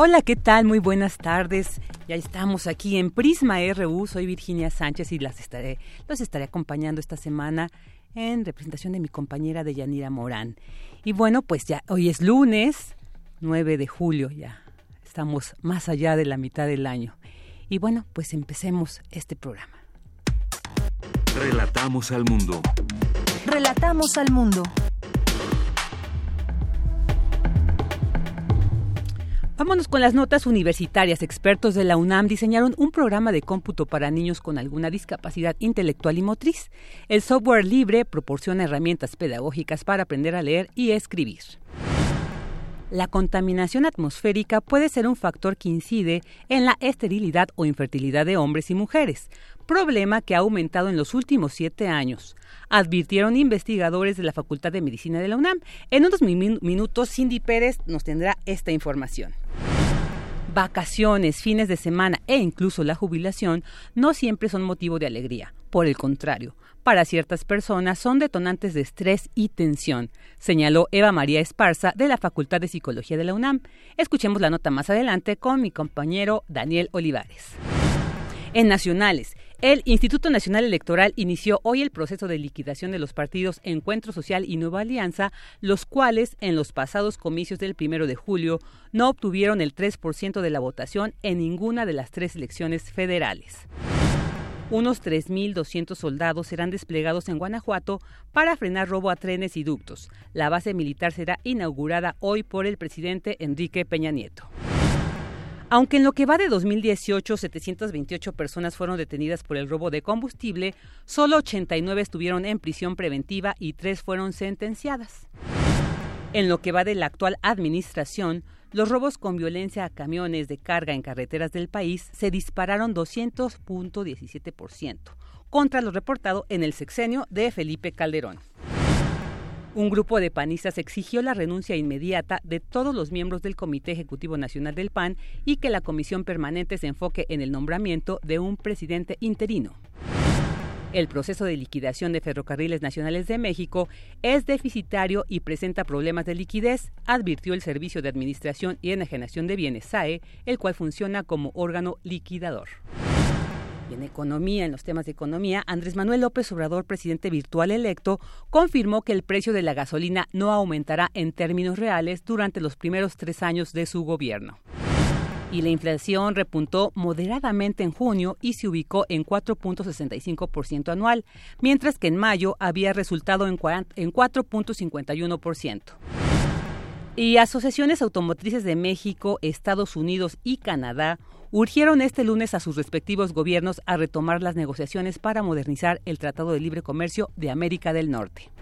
Hola, ¿qué tal? Muy buenas tardes. Ya estamos aquí en Prisma RU. Soy Virginia Sánchez y las estaré, los estaré acompañando esta semana en representación de mi compañera Deyanira Morán. Y bueno, pues ya hoy es lunes, 9 de julio, ya estamos más allá de la mitad del año. Y bueno, pues empecemos este programa. Relatamos al mundo. Relatamos al mundo. Vámonos con las notas universitarias. Expertos de la UNAM diseñaron un programa de cómputo para niños con alguna discapacidad intelectual y motriz. El software libre proporciona herramientas pedagógicas para aprender a leer y escribir. La contaminación atmosférica puede ser un factor que incide en la esterilidad o infertilidad de hombres y mujeres, problema que ha aumentado en los últimos siete años, advirtieron investigadores de la Facultad de Medicina de la UNAM. En unos minutos, Cindy Pérez nos tendrá esta información. Vacaciones, fines de semana e incluso la jubilación no siempre son motivo de alegría. Por el contrario, para ciertas personas son detonantes de estrés y tensión, señaló Eva María Esparza de la Facultad de Psicología de la UNAM. Escuchemos la nota más adelante con mi compañero Daniel Olivares. En nacionales, el Instituto Nacional Electoral inició hoy el proceso de liquidación de los partidos Encuentro Social y Nueva Alianza, los cuales en los pasados comicios del primero de julio no obtuvieron el 3% de la votación en ninguna de las tres elecciones federales. Unos 3.200 soldados serán desplegados en Guanajuato para frenar robo a trenes y ductos. La base militar será inaugurada hoy por el presidente Enrique Peña Nieto. Aunque en lo que va de 2018 728 personas fueron detenidas por el robo de combustible, solo 89 estuvieron en prisión preventiva y 3 fueron sentenciadas. En lo que va de la actual administración, los robos con violencia a camiones de carga en carreteras del país se dispararon 200.17% contra lo reportado en el sexenio de Felipe Calderón. Un grupo de panistas exigió la renuncia inmediata de todos los miembros del Comité Ejecutivo Nacional del PAN y que la comisión permanente se enfoque en el nombramiento de un presidente interino. El proceso de liquidación de Ferrocarriles Nacionales de México es deficitario y presenta problemas de liquidez, advirtió el Servicio de Administración y Enajenación de Bienes SAE, el cual funciona como órgano liquidador. Y en economía, en los temas de economía, Andrés Manuel López Obrador, presidente virtual electo, confirmó que el precio de la gasolina no aumentará en términos reales durante los primeros tres años de su gobierno. Y la inflación repuntó moderadamente en junio y se ubicó en 4.65% anual, mientras que en mayo había resultado en 4.51%. Y asociaciones automotrices de México, Estados Unidos y Canadá urgieron este lunes a sus respectivos gobiernos a retomar las negociaciones para modernizar el Tratado de Libre Comercio de América del Norte.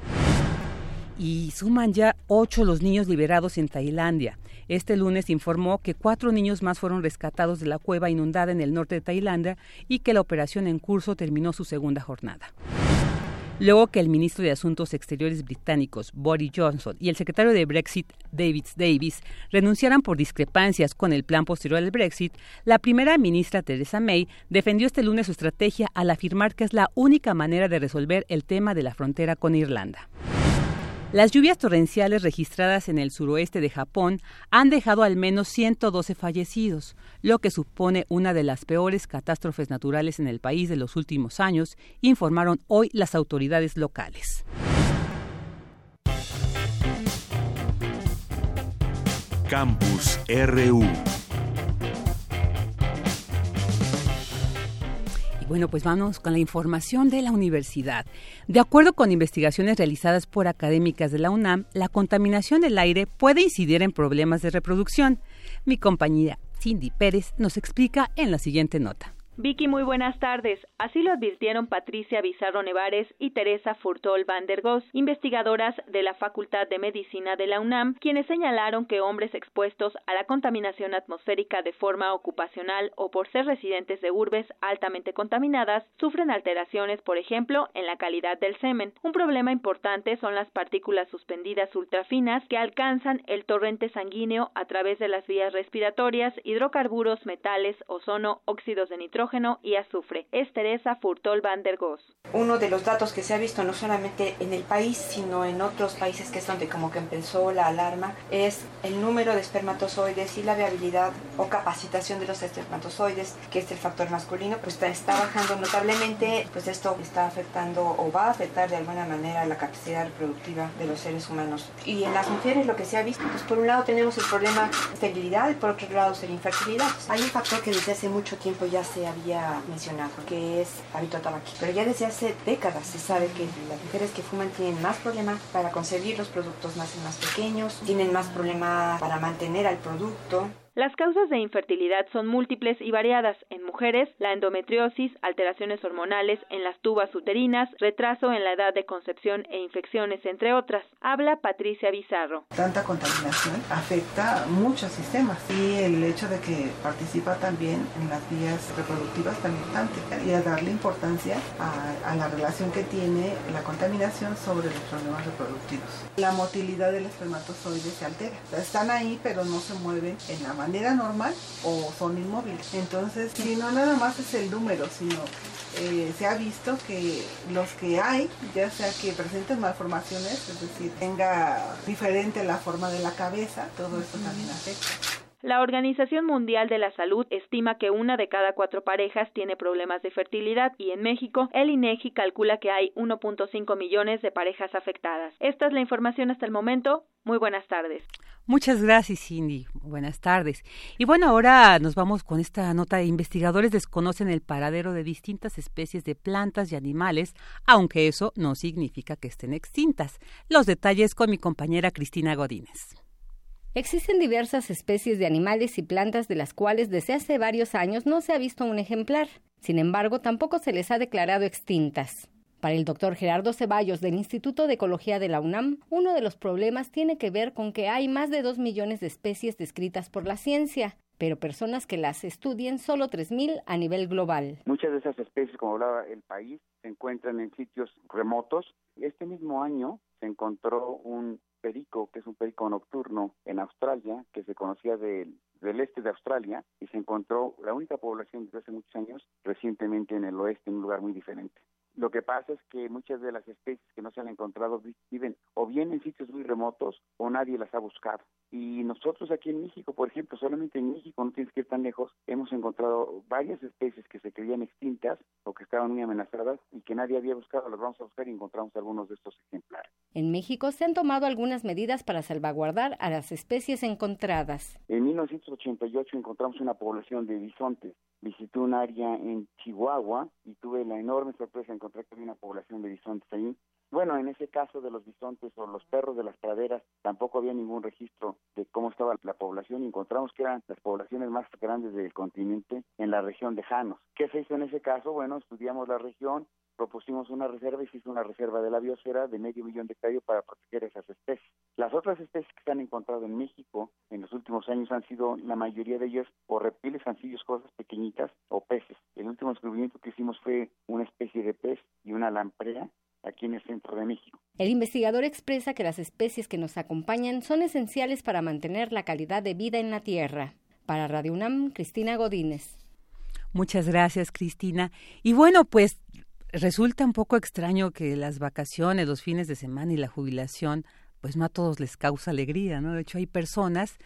Y suman ya ocho los niños liberados en Tailandia. Este lunes informó que cuatro niños más fueron rescatados de la cueva inundada en el norte de Tailandia y que la operación en curso terminó su segunda jornada luego que el ministro de Asuntos Exteriores británicos, Boris Johnson, y el secretario de Brexit, David Davis, renunciaran por discrepancias con el plan posterior al Brexit, la primera ministra Theresa May defendió este lunes su estrategia al afirmar que es la única manera de resolver el tema de la frontera con Irlanda. Las lluvias torrenciales registradas en el suroeste de Japón han dejado al menos 112 fallecidos, lo que supone una de las peores catástrofes naturales en el país de los últimos años, informaron hoy las autoridades locales. Campus RU Bueno, pues vamos con la información de la universidad. De acuerdo con investigaciones realizadas por académicas de la UNAM, la contaminación del aire puede incidir en problemas de reproducción. Mi compañera Cindy Pérez nos explica en la siguiente nota. Vicky, muy buenas tardes. Así lo advirtieron Patricia Bizarro Nevares y Teresa Furtol van der Goes, investigadoras de la Facultad de Medicina de la UNAM, quienes señalaron que hombres expuestos a la contaminación atmosférica de forma ocupacional o por ser residentes de urbes altamente contaminadas sufren alteraciones, por ejemplo, en la calidad del semen. Un problema importante son las partículas suspendidas ultrafinas que alcanzan el torrente sanguíneo a través de las vías respiratorias, hidrocarburos, metales, ozono, óxidos de nitrógeno, y azufre. Es Teresa Furtol van der Goes. Uno de los datos que se ha visto no solamente en el país, sino en otros países que es donde como que empezó la alarma, es el número de espermatozoides y la viabilidad o capacitación de los espermatozoides, que es el factor masculino, pues está, está bajando notablemente, pues esto está afectando o va a afectar de alguna manera la capacidad reproductiva de los seres humanos. Y en las mujeres lo que se ha visto, pues por un lado tenemos el problema de esterilidad y por otro lado la infertilidad. Hay un factor que desde hace mucho tiempo ya se ha había mencionado, que es hábito tabaquí. Pero ya desde hace décadas se sabe que las mujeres que fuman tienen más problemas para conseguir los productos más, más pequeños, tienen más problemas para mantener al producto. Las causas de infertilidad son múltiples y variadas. En mujeres, la endometriosis, alteraciones hormonales en las tubas uterinas, retraso en la edad de concepción e infecciones, entre otras. Habla Patricia Bizarro. Tanta contaminación afecta muchos sistemas y el hecho de que participa también en las vías reproductivas tan importante y a darle importancia a, a la relación que tiene la contaminación sobre los problemas reproductivos. La motilidad del espermatozoide se altera. Están ahí pero no se mueven en la normal o son inmóviles. Entonces, si no nada más es el número, sino eh, se ha visto que los que hay, ya sea que presenten malformaciones, es decir, tenga diferente la forma de la cabeza, todo esto también afecta. La Organización Mundial de la Salud estima que una de cada cuatro parejas tiene problemas de fertilidad y en México el INEGI calcula que hay 1.5 millones de parejas afectadas. Esta es la información hasta el momento. Muy buenas tardes. Muchas gracias, Cindy. Buenas tardes. Y bueno, ahora nos vamos con esta nota. Investigadores desconocen el paradero de distintas especies de plantas y animales, aunque eso no significa que estén extintas. Los detalles con mi compañera Cristina Godínez. Existen diversas especies de animales y plantas de las cuales desde hace varios años no se ha visto un ejemplar. Sin embargo, tampoco se les ha declarado extintas. Para el doctor Gerardo Ceballos del Instituto de Ecología de la UNAM, uno de los problemas tiene que ver con que hay más de dos millones de especies descritas por la ciencia, pero personas que las estudien solo 3.000 a nivel global. Muchas de esas especies, como hablaba el país, se encuentran en sitios remotos. Este mismo año se encontró un perico, que es un perico nocturno en Australia, que se conocía del, del este de Australia, y se encontró la única población desde hace muchos años recientemente en el oeste, en un lugar muy diferente. Lo que pasa es que muchas de las especies que no se han encontrado viven o bien en sitios muy remotos o nadie las ha buscado. Y nosotros aquí en México, por ejemplo, solamente en México, no tienes que ir tan lejos, hemos encontrado varias especies que se creían extintas o que estaban muy amenazadas y que nadie había buscado. Las vamos a buscar y encontramos algunos de estos ejemplares. En México se han tomado algunas medidas para salvaguardar a las especies encontradas. En 1988 encontramos una población de bisontes. Visité un área en Chihuahua y tuve la enorme sorpresa de encontrar que había una población de bisontes ahí. Bueno, en ese caso de los bisontes o los perros de las praderas, tampoco había ningún registro de cómo estaba la población. Encontramos que eran las poblaciones más grandes del continente en la región de Janos. ¿Qué se hizo en ese caso? Bueno, estudiamos la región, propusimos una reserva y se hizo una reserva de la biosfera de medio millón de hectáreas para proteger esas especies. Las otras especies que se han encontrado en México en los últimos años han sido, la mayoría de ellas, o reptiles, anfibios, cosas pequeñitas o peces. El último descubrimiento que hicimos fue una especie de pez y una lamprea aquí en el centro de México. El investigador expresa que las especies que nos acompañan son esenciales para mantener la calidad de vida en la Tierra. Para Radio UNAM, Cristina Godínez. Muchas gracias, Cristina. Y bueno, pues resulta un poco extraño que las vacaciones, los fines de semana y la jubilación, pues no a todos les causa alegría, ¿no? De hecho, hay personas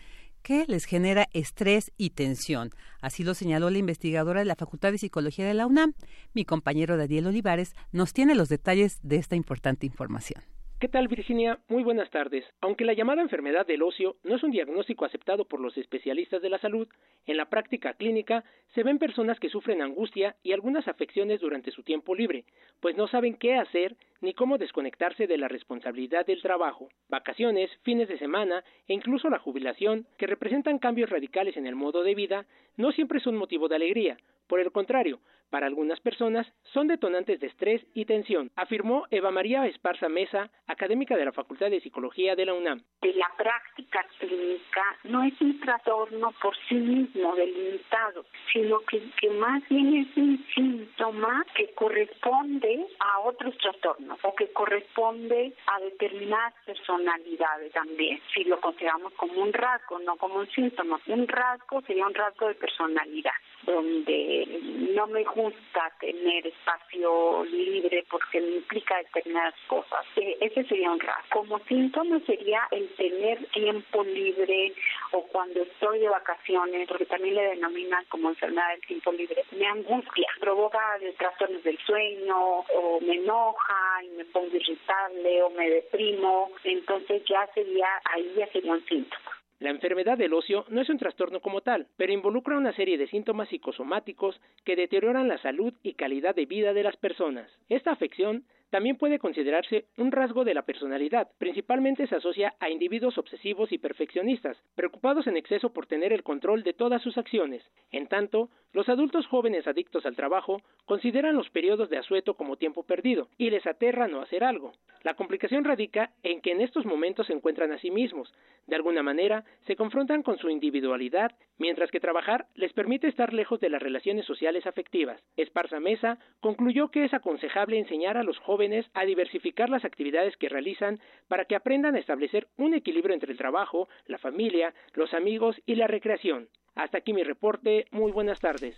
que les genera estrés y tensión. Así lo señaló la investigadora de la Facultad de Psicología de la UNAM. Mi compañero Daniel Olivares nos tiene los detalles de esta importante información. ¿Qué tal Virginia? Muy buenas tardes. Aunque la llamada enfermedad del ocio no es un diagnóstico aceptado por los especialistas de la salud, en la práctica clínica se ven personas que sufren angustia y algunas afecciones durante su tiempo libre, pues no saben qué hacer ni cómo desconectarse de la responsabilidad del trabajo, vacaciones, fines de semana e incluso la jubilación, que representan cambios radicales en el modo de vida, no siempre son motivo de alegría. Por el contrario, para algunas personas son detonantes de estrés y tensión, afirmó Eva María Esparza Mesa, académica de la Facultad de Psicología de la UNAM. La práctica clínica no es un trastorno por sí mismo delimitado, sino que, que más bien es un síntoma que corresponde a otros trastornos o que corresponde a determinadas personalidades también, si lo consideramos como un rasgo, no como un síntoma. Un rasgo sería un rasgo de personalidad, donde no me gusta tener espacio libre porque me implica determinadas cosas. Eh, ese sería un rasgo. Como síntoma sería el tener tiempo libre o cuando estoy de vacaciones, porque también le denominan como enfermedad del tiempo libre, me angustia, provoca trastornos del sueño o me enoja y me pongo irritable o me deprimo, entonces ya sería, ahí ya sería un síntoma. La enfermedad del ocio no es un trastorno como tal, pero involucra una serie de síntomas psicosomáticos que deterioran la salud y calidad de vida de las personas. Esta afección también puede considerarse un rasgo de la personalidad. Principalmente se asocia a individuos obsesivos y perfeccionistas, preocupados en exceso por tener el control de todas sus acciones. En tanto, los adultos jóvenes adictos al trabajo consideran los periodos de asueto como tiempo perdido y les aterra no hacer algo. La complicación radica en que en estos momentos se encuentran a sí mismos. De alguna manera, se confrontan con su individualidad, mientras que trabajar les permite estar lejos de las relaciones sociales afectivas. Esparza Mesa concluyó que es aconsejable enseñar a los jóvenes a diversificar las actividades que realizan para que aprendan a establecer un equilibrio entre el trabajo, la familia, los amigos y la recreación. Hasta aquí mi reporte. Muy buenas tardes.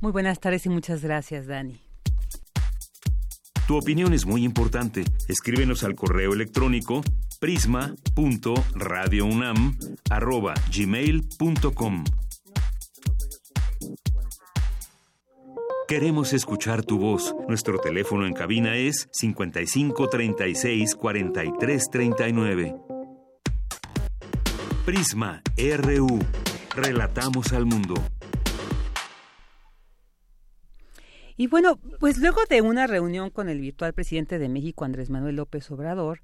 Muy buenas tardes y muchas gracias, Dani. Tu opinión es muy importante. Escríbenos al correo electrónico prisma.radiounam@gmail.com. Queremos escuchar tu voz. Nuestro teléfono en cabina es 55 36 43 39. Prisma RU. Relatamos al mundo. Y bueno, pues luego de una reunión con el virtual presidente de México, Andrés Manuel López Obrador,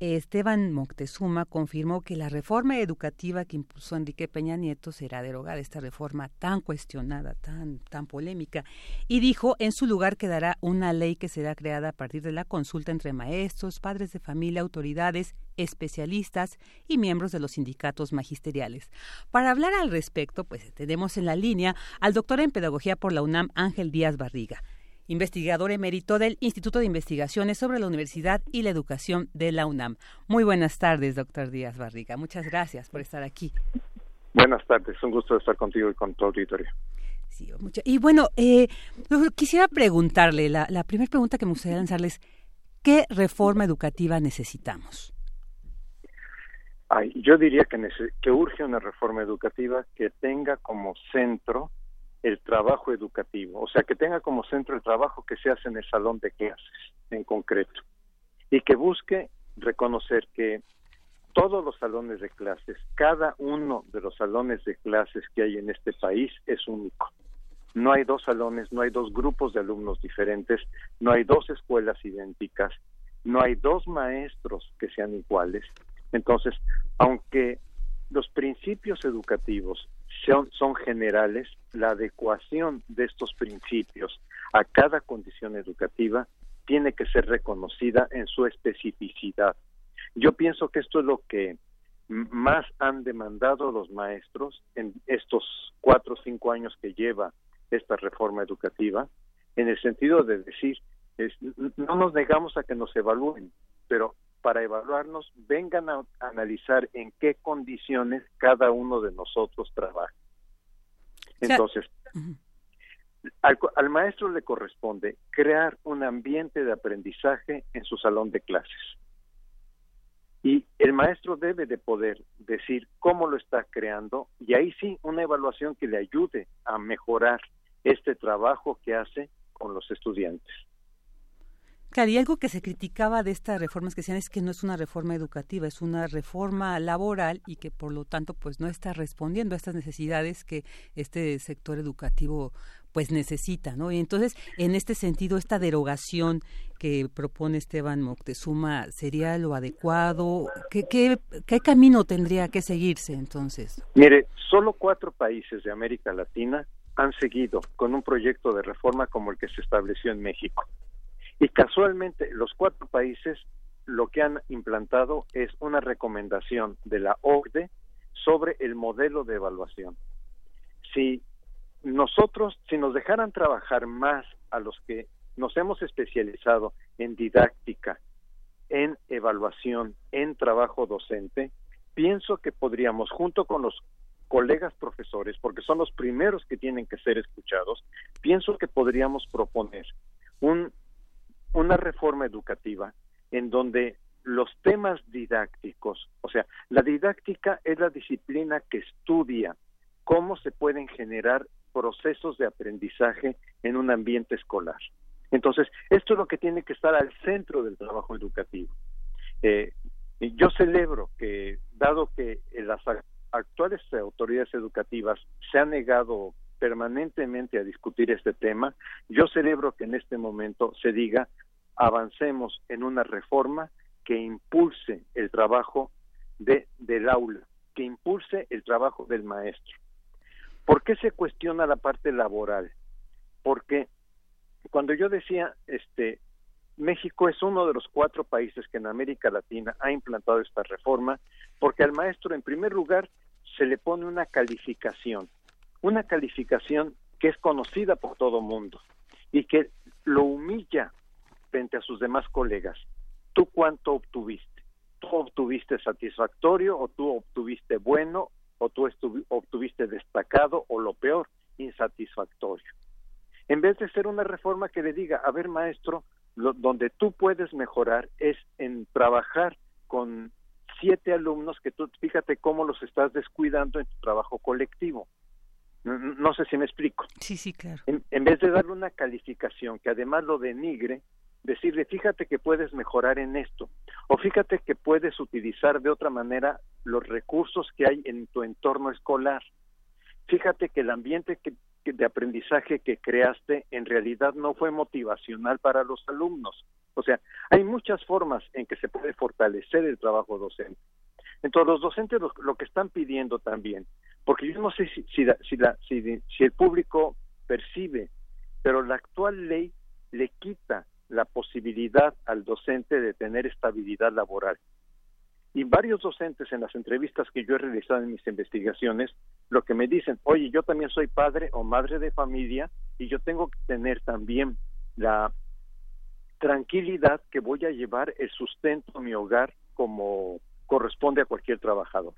Esteban Moctezuma confirmó que la reforma educativa que impulsó Enrique Peña Nieto será derogada, esta reforma tan cuestionada, tan, tan polémica, y dijo en su lugar quedará una ley que será creada a partir de la consulta entre maestros, padres de familia, autoridades, especialistas y miembros de los sindicatos magisteriales. Para hablar al respecto, pues tenemos en la línea al doctor en Pedagogía por la UNAM, Ángel Díaz Barriga investigador emérito del Instituto de Investigaciones sobre la Universidad y la Educación de la UNAM. Muy buenas tardes, doctor Díaz Barriga. Muchas gracias por estar aquí. Buenas tardes, un gusto estar contigo y con tu auditorio. Sí, Y bueno, eh, quisiera preguntarle, la, primera pregunta que me gustaría lanzarles, ¿qué reforma educativa necesitamos? Ay, yo diría que, que urge una reforma educativa que tenga como centro el trabajo educativo, o sea, que tenga como centro el trabajo que se hace en el salón de clases en concreto y que busque reconocer que todos los salones de clases, cada uno de los salones de clases que hay en este país es único. No hay dos salones, no hay dos grupos de alumnos diferentes, no hay dos escuelas idénticas, no hay dos maestros que sean iguales. Entonces, aunque los principios educativos son, generales, la adecuación de estos principios a cada condición educativa tiene que ser reconocida en su especificidad. Yo pienso que esto es lo que más han demandado los maestros en estos cuatro o cinco años que lleva esta reforma educativa, en el sentido de decir, no nos negamos a que nos evalúen, pero para evaluarnos, vengan a analizar en qué condiciones cada uno de nosotros trabaja. Entonces, al, maestro le corresponde crear un ambiente de aprendizaje en su salón de clases. Y el maestro debe de poder decir cómo lo está creando y ahí sí una evaluación que le ayude a mejorar este trabajo que hace con los estudiantes. Claro, y algo que se criticaba de estas reformas que decían es que no es una reforma educativa, es una reforma laboral y que por lo tanto pues no está respondiendo a estas necesidades que este sector educativo pues necesita, ¿no? Y entonces, en este sentido, esta derogación que propone Esteban Moctezuma sería lo adecuado. ¿Qué, qué, qué camino tendría que seguirse entonces? Mire, solo cuatro países de América Latina han seguido con un proyecto de reforma como el que se estableció en México. Y casualmente los cuatro países lo que han implantado es una recomendación de la OCDE sobre el modelo de evaluación. Si nosotros, si nos dejaran trabajar más a los que nos hemos especializado en didáctica, en evaluación, en trabajo docente, pienso que podríamos, junto con los colegas profesores, porque son los primeros que tienen que ser escuchados, pienso que podríamos proponer un, una reforma educativa en donde los temas didácticos, o sea, la didáctica es la disciplina que estudia cómo se pueden generar procesos de aprendizaje en un ambiente escolar. Entonces, esto es lo que tiene que estar al centro del trabajo educativo. Eh, yo celebro que, dado que las actuales autoridades educativas se han negado permanentemente a discutir este tema, yo celebro que en este momento se diga avancemos en una reforma que impulse el trabajo de, del aula, que impulse el trabajo del maestro. ¿Por qué se cuestiona la parte laboral? Porque cuando yo decía, este, México es uno de los cuatro países que en América Latina ha implantado esta reforma, porque al maestro, en primer lugar, se le pone una calificación, una calificación que es conocida por todo mundo y que lo humilla frente a sus demás colegas. ¿Tú cuánto obtuviste? ¿Tú obtuviste satisfactorio o tú obtuviste bueno o tú obtuviste destacado o lo peor, insatisfactorio? En vez de ser una reforma que le diga, a ver maestro, donde tú puedes mejorar es en trabajar con siete alumnos que tú, fíjate cómo los estás descuidando en tu trabajo colectivo. No, sé si me explico. Sí, sí, claro. en, vez de darle una calificación que además lo denigre, decirle, fíjate que puedes mejorar en esto, o fíjate que puedes utilizar de otra manera los recursos que hay en tu entorno escolar. Fíjate que el ambiente de aprendizaje que creaste en realidad no fue motivacional para los alumnos. O sea, hay muchas formas en que se puede fortalecer el trabajo docente. Entonces, los docentes lo, que están pidiendo también, porque yo no sé si, si, si, si el público percibe, pero la actual ley le quita la posibilidad al docente de tener estabilidad laboral. Y varios docentes en las entrevistas que yo he realizado en mis investigaciones, lo que me dicen, oye, yo también soy padre o madre de familia y yo tengo que tener también la tranquilidad que voy a llevar el sustento a mi hogar como corresponde a cualquier trabajador.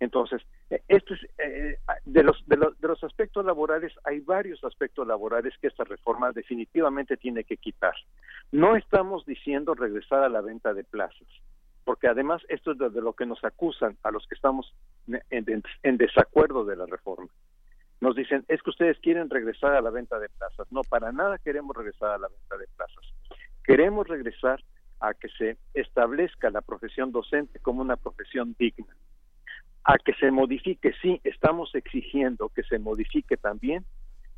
Entonces, eh, esto es, eh, de, los, de, los, de los aspectos laborales, hay varios aspectos laborales que esta reforma definitivamente tiene que quitar. No estamos diciendo regresar a la venta de plazas, porque además esto es de lo que nos acusan a los que estamos en, en desacuerdo de la reforma. Nos dicen, es que ustedes quieren regresar a la venta de plazas. No, para nada queremos regresar a la venta de plazas. Queremos regresar a que se establezca la profesión docente como una profesión digna a que se modifique, sí, estamos exigiendo que se modifique también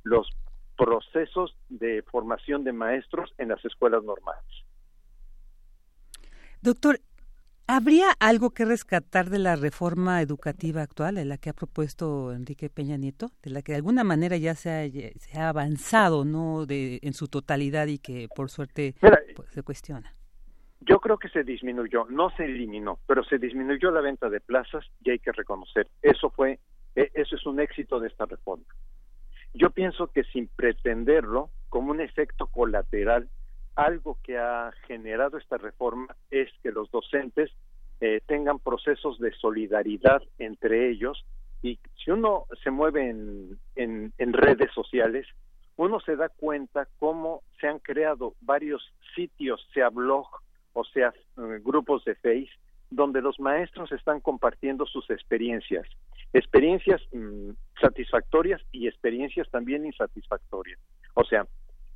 los procesos de formación de maestros en las escuelas normales. Doctor, ¿habría algo que rescatar de la reforma educativa actual, en la que ha propuesto Enrique Peña Nieto, de la que de alguna manera ya se ha, avanzado, no, de, en su totalidad y que por suerte pues, se cuestiona? Yo creo que se disminuyó, no se eliminó, pero se disminuyó la venta de plazas y hay que reconocer, eso fue, e, eso es un éxito de esta reforma. Yo pienso que sin pretenderlo, como un efecto colateral, algo que ha generado esta reforma es que los docentes eh, tengan procesos de solidaridad entre ellos y si uno se mueve en, en, en redes sociales, uno se da cuenta cómo se han creado varios sitios, sea blog, o sea, eh, grupos de Face, donde los maestros están compartiendo sus experiencias, experiencias mm, satisfactorias y experiencias también insatisfactorias. O sea,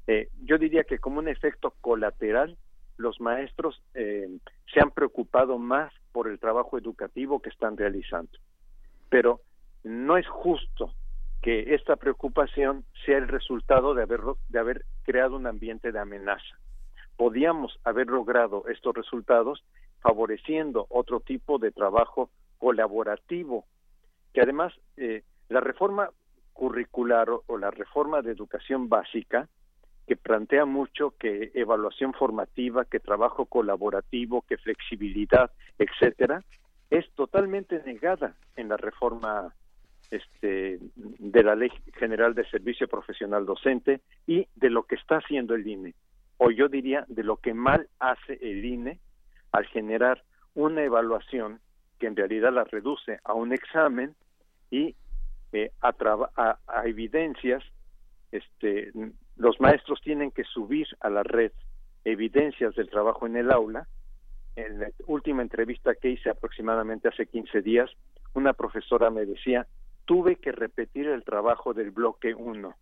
eh, yo diría que como un efecto colateral, los maestros eh, se han preocupado más por el trabajo educativo que están realizando. Pero no es justo que esta preocupación sea el resultado de haber, de haber creado un ambiente de amenaza. Podíamos haber logrado estos resultados favoreciendo otro tipo de trabajo colaborativo, que además eh, la reforma curricular o, la reforma de educación básica, que plantea mucho que evaluación formativa, que trabajo colaborativo, que flexibilidad, etcétera, es totalmente negada en la reforma este, de la Ley General de Servicio Profesional Docente y de lo que está haciendo el INE, o yo diría de lo que mal hace el INE al generar una evaluación que en realidad la reduce a un examen y eh, a, a, evidencias, este, los maestros tienen que subir a la red evidencias del trabajo en el aula. En la última entrevista que hice aproximadamente hace 15 días, una profesora me decía, tuve que repetir el trabajo del bloque 1.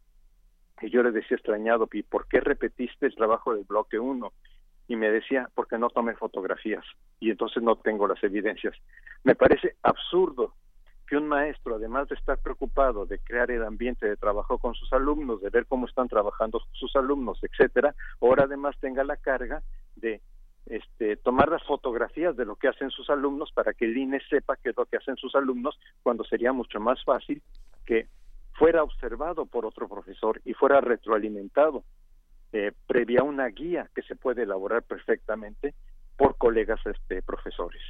Y yo le decía extrañado, ¿y por qué repetiste el trabajo del bloque 1? Y me decía, porque no tomé fotografías y entonces no tengo las evidencias. Me parece absurdo que un maestro, además de estar preocupado de crear el ambiente de trabajo con sus alumnos, de ver cómo están trabajando sus alumnos, etcétera, ahora además tenga la carga de este, tomar las fotografías de lo que hacen sus alumnos para que el INE sepa qué es lo que hacen sus alumnos, cuando sería mucho más fácil que fuera observado por otro profesor y fuera retroalimentado eh, previa una guía que se puede elaborar perfectamente por colegas este, profesores.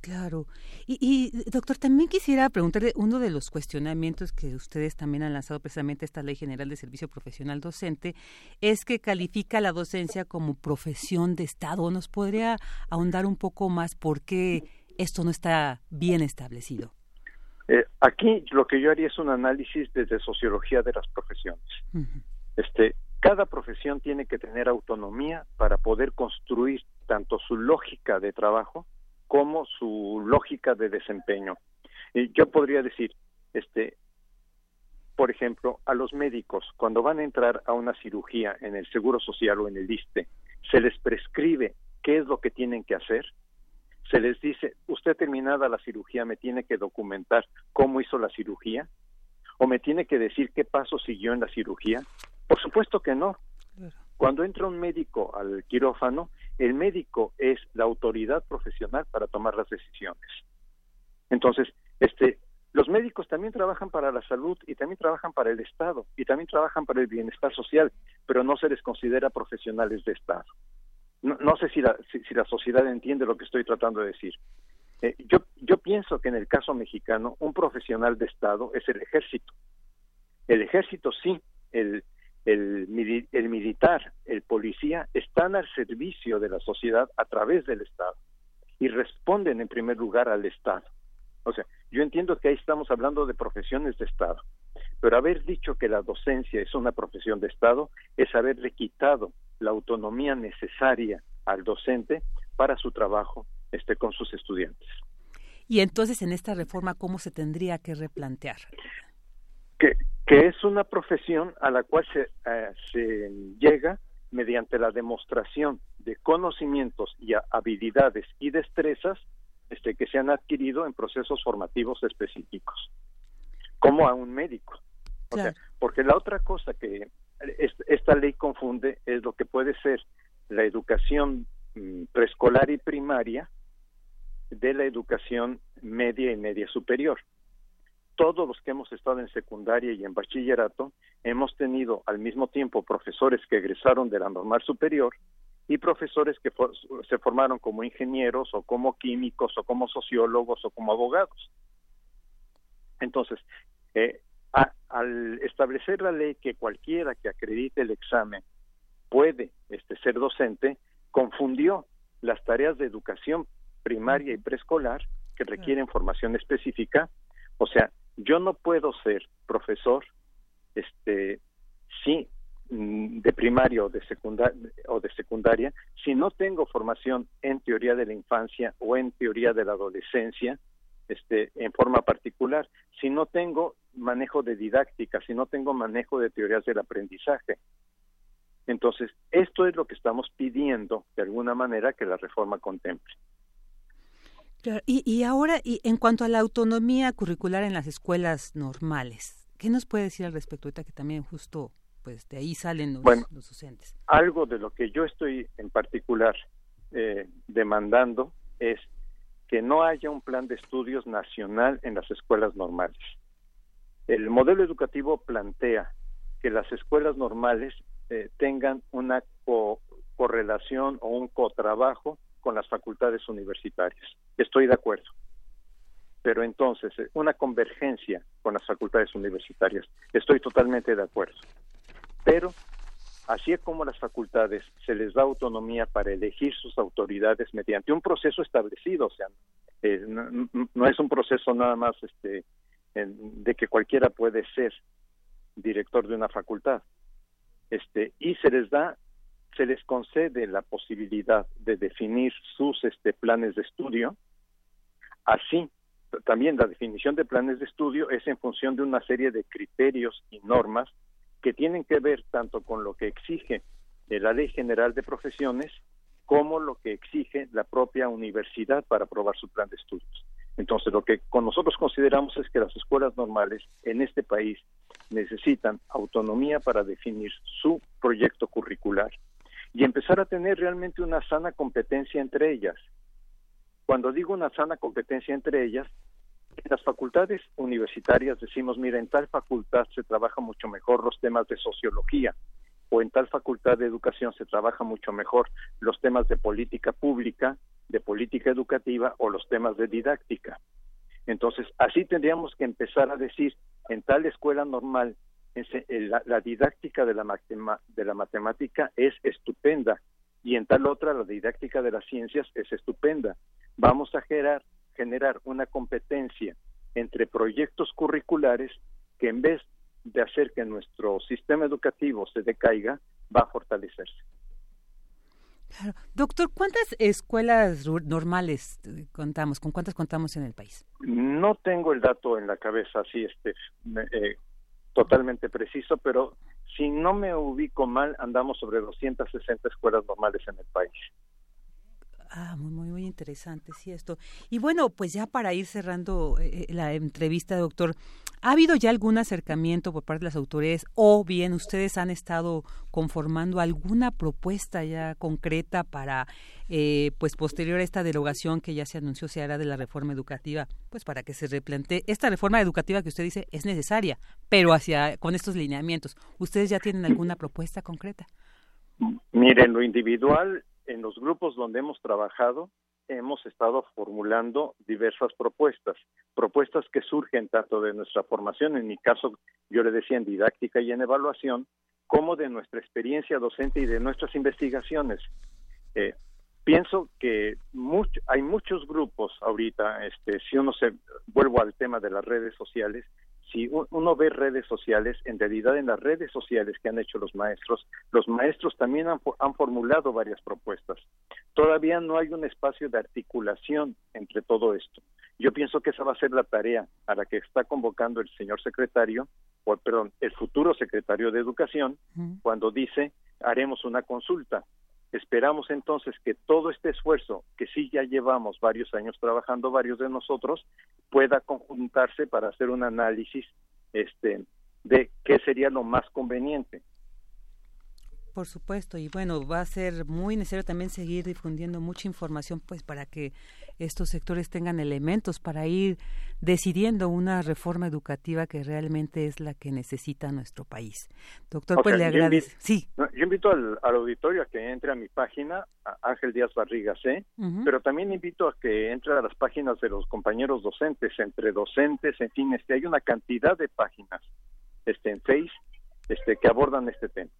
Claro. Y, doctor, también quisiera preguntarle uno de los cuestionamientos que ustedes también han lanzado precisamente esta Ley General de Servicio Profesional Docente es que califica la docencia como profesión de Estado. ¿Nos podría ahondar un poco más por qué esto no está bien establecido? Eh, aquí lo que yo haría es un análisis desde sociología de las profesiones. Este, cada profesión tiene que tener autonomía para poder construir tanto su lógica de trabajo como su lógica de desempeño. Y yo podría decir, este, por ejemplo, a los médicos, cuando van a entrar a una cirugía en el Seguro Social o en el ISTE, se les prescribe qué es lo que tienen que hacer, se les dice, usted terminada la cirugía me tiene que documentar cómo hizo la cirugía, o me tiene que decir qué paso siguió en la cirugía. Por supuesto que no. Cuando entra un médico al quirófano, el médico es la autoridad profesional para tomar las decisiones. Entonces, este, los médicos también trabajan para la salud y también trabajan para el Estado y también trabajan para el bienestar social, pero no se les considera profesionales de Estado. No, sé si la, si, la sociedad entiende lo que estoy tratando de decir. Eh, yo, yo pienso que en el caso mexicano un profesional de Estado es el ejército. El ejército sí, el, el, el militar, el policía, están al servicio de la sociedad a través del Estado y responden en primer lugar al Estado. O sea, yo entiendo que ahí estamos hablando de profesiones de Estado, pero haber dicho que la docencia es una profesión de Estado es haberle quitado la autonomía necesaria al docente para su trabajo este, con sus estudiantes. Y entonces en esta reforma, ¿cómo se tendría que replantear? Que, que es una profesión a la cual se, eh, se llega mediante la demostración de conocimientos y habilidades y destrezas este, que se han adquirido en procesos formativos específicos, como a un médico. porque la otra cosa que esta ley confunde es lo que puede ser la educación mm, preescolar y primaria de la educación media y media superior todos los que hemos estado en secundaria y en bachillerato hemos tenido al mismo tiempo profesores que egresaron de la normal superior y profesores que se formaron como ingenieros o como químicos o como sociólogos o como abogados. Entonces, eh, al establecer la ley que cualquiera que acredite el examen puede este, ser docente, confundió las tareas de educación primaria y preescolar que requieren formación específica, o sea, yo no puedo ser profesor, este, sí, mm, de primaria o de secundaria o de secundaria si no tengo formación en teoría de la infancia o en teoría de la adolescencia este en forma particular. Si no tengo manejo de didáctica si no tengo manejo de teorías del aprendizaje Entonces, esto es lo que estamos pidiendo de alguna manera que la reforma contemple. y, y ahora, y en cuanto a la autonomía curricular en las escuelas normales, ¿qué nos puede decir al respecto? Ahorita que también justo pues de ahí salen los, docentes. Algo de lo que yo estoy en particular eh, demandando es que no haya un plan de estudios nacional en las escuelas normales. El modelo educativo plantea que las escuelas normales eh, tengan una correlación o un cotrabajo con las facultades universitarias. Estoy de acuerdo. Pero entonces, eh, una convergencia con las facultades universitarias. Estoy totalmente de acuerdo. Pero, así es como las facultades se les da autonomía para elegir sus autoridades mediante un proceso establecido, o sea, eh, no, es un proceso nada más este, de que cualquiera puede ser director de una facultad. Este, y se les da se les concede la posibilidad de definir sus este, planes de estudio. Así, también la definición de planes de estudio es en función de una serie de criterios y normas que tienen que ver tanto con lo que exige la Ley General de Profesiones como lo que exige la propia universidad para aprobar su plan de estudios. Entonces, lo que con nosotros consideramos es que las escuelas normales en este país necesitan autonomía para definir su proyecto curricular y empezar a tener realmente una sana competencia entre ellas. Cuando digo una sana competencia entre ellas, en las facultades universitarias decimos, mira, en tal facultad se trabaja mucho mejor los temas de sociología o en tal facultad de educación se trabaja mucho mejor los temas de política pública, de política educativa o los temas de didáctica. Entonces, así tendríamos que empezar a decir, en tal escuela normal, la, didáctica de la, de la matemática es estupenda y en tal otra la didáctica de las ciencias es estupenda. Vamos a generar, generar una competencia entre proyectos curriculares que en vez de hacer que nuestro sistema educativo se decaiga, va a fortalecerse. Doctor, ¿cuántas escuelas normales eh, contamos? ¿Con cuántas contamos en el país? No tengo el dato en la cabeza así este, eh, totalmente preciso, pero si no me ubico mal, andamos sobre 260 escuelas normales en el país. Ah, muy, muy, muy interesante, sí, esto. Y bueno, pues ya para ir cerrando eh, eh, la entrevista, doctor, ¿ha habido ya algún acercamiento por parte de las autoridades o bien ustedes han estado conformando alguna propuesta ya concreta para, eh, pues posterior a esta derogación que ya se anunció se hará de la reforma educativa, pues para que se replantee esta reforma educativa que usted dice es necesaria, pero hacia con estos lineamientos, ¿ustedes ya tienen alguna propuesta concreta? Miren, lo individual en los grupos donde hemos trabajado hemos estado formulando diversas propuestas, propuestas que surgen tanto de nuestra formación, en mi caso yo le decía en didáctica y en evaluación, como de nuestra experiencia docente y de nuestras investigaciones. Eh, pienso que hay muchos grupos ahorita, este, si uno se vuelvo al tema de las redes sociales, si uno ve redes sociales, en realidad en las redes sociales que han hecho los maestros, los maestros también han, han, formulado varias propuestas. Todavía no hay un espacio de articulación entre todo esto. Yo pienso que esa va a ser la tarea a la que está convocando el señor secretario, o perdón, el futuro secretario de Educación, cuando dice haremos una consulta. Esperamos entonces que todo este esfuerzo, que sí ya llevamos varios años trabajando, varios de nosotros, pueda conjuntarse para hacer un análisis este, de qué sería lo más conveniente. Por supuesto, y bueno, va a ser muy necesario también seguir difundiendo mucha información, pues para que estos sectores tengan elementos para ir decidiendo una reforma educativa que realmente es la que necesita nuestro país. Doctor, pues le agradezco. Sí. Yo invito al, auditorio a que entre a mi página, Ángel Díaz Barriga C, pero también invito a que entre a las páginas de los compañeros docentes, entre docentes, en fin, este, hay una cantidad de páginas este, en Face este, que abordan este tema.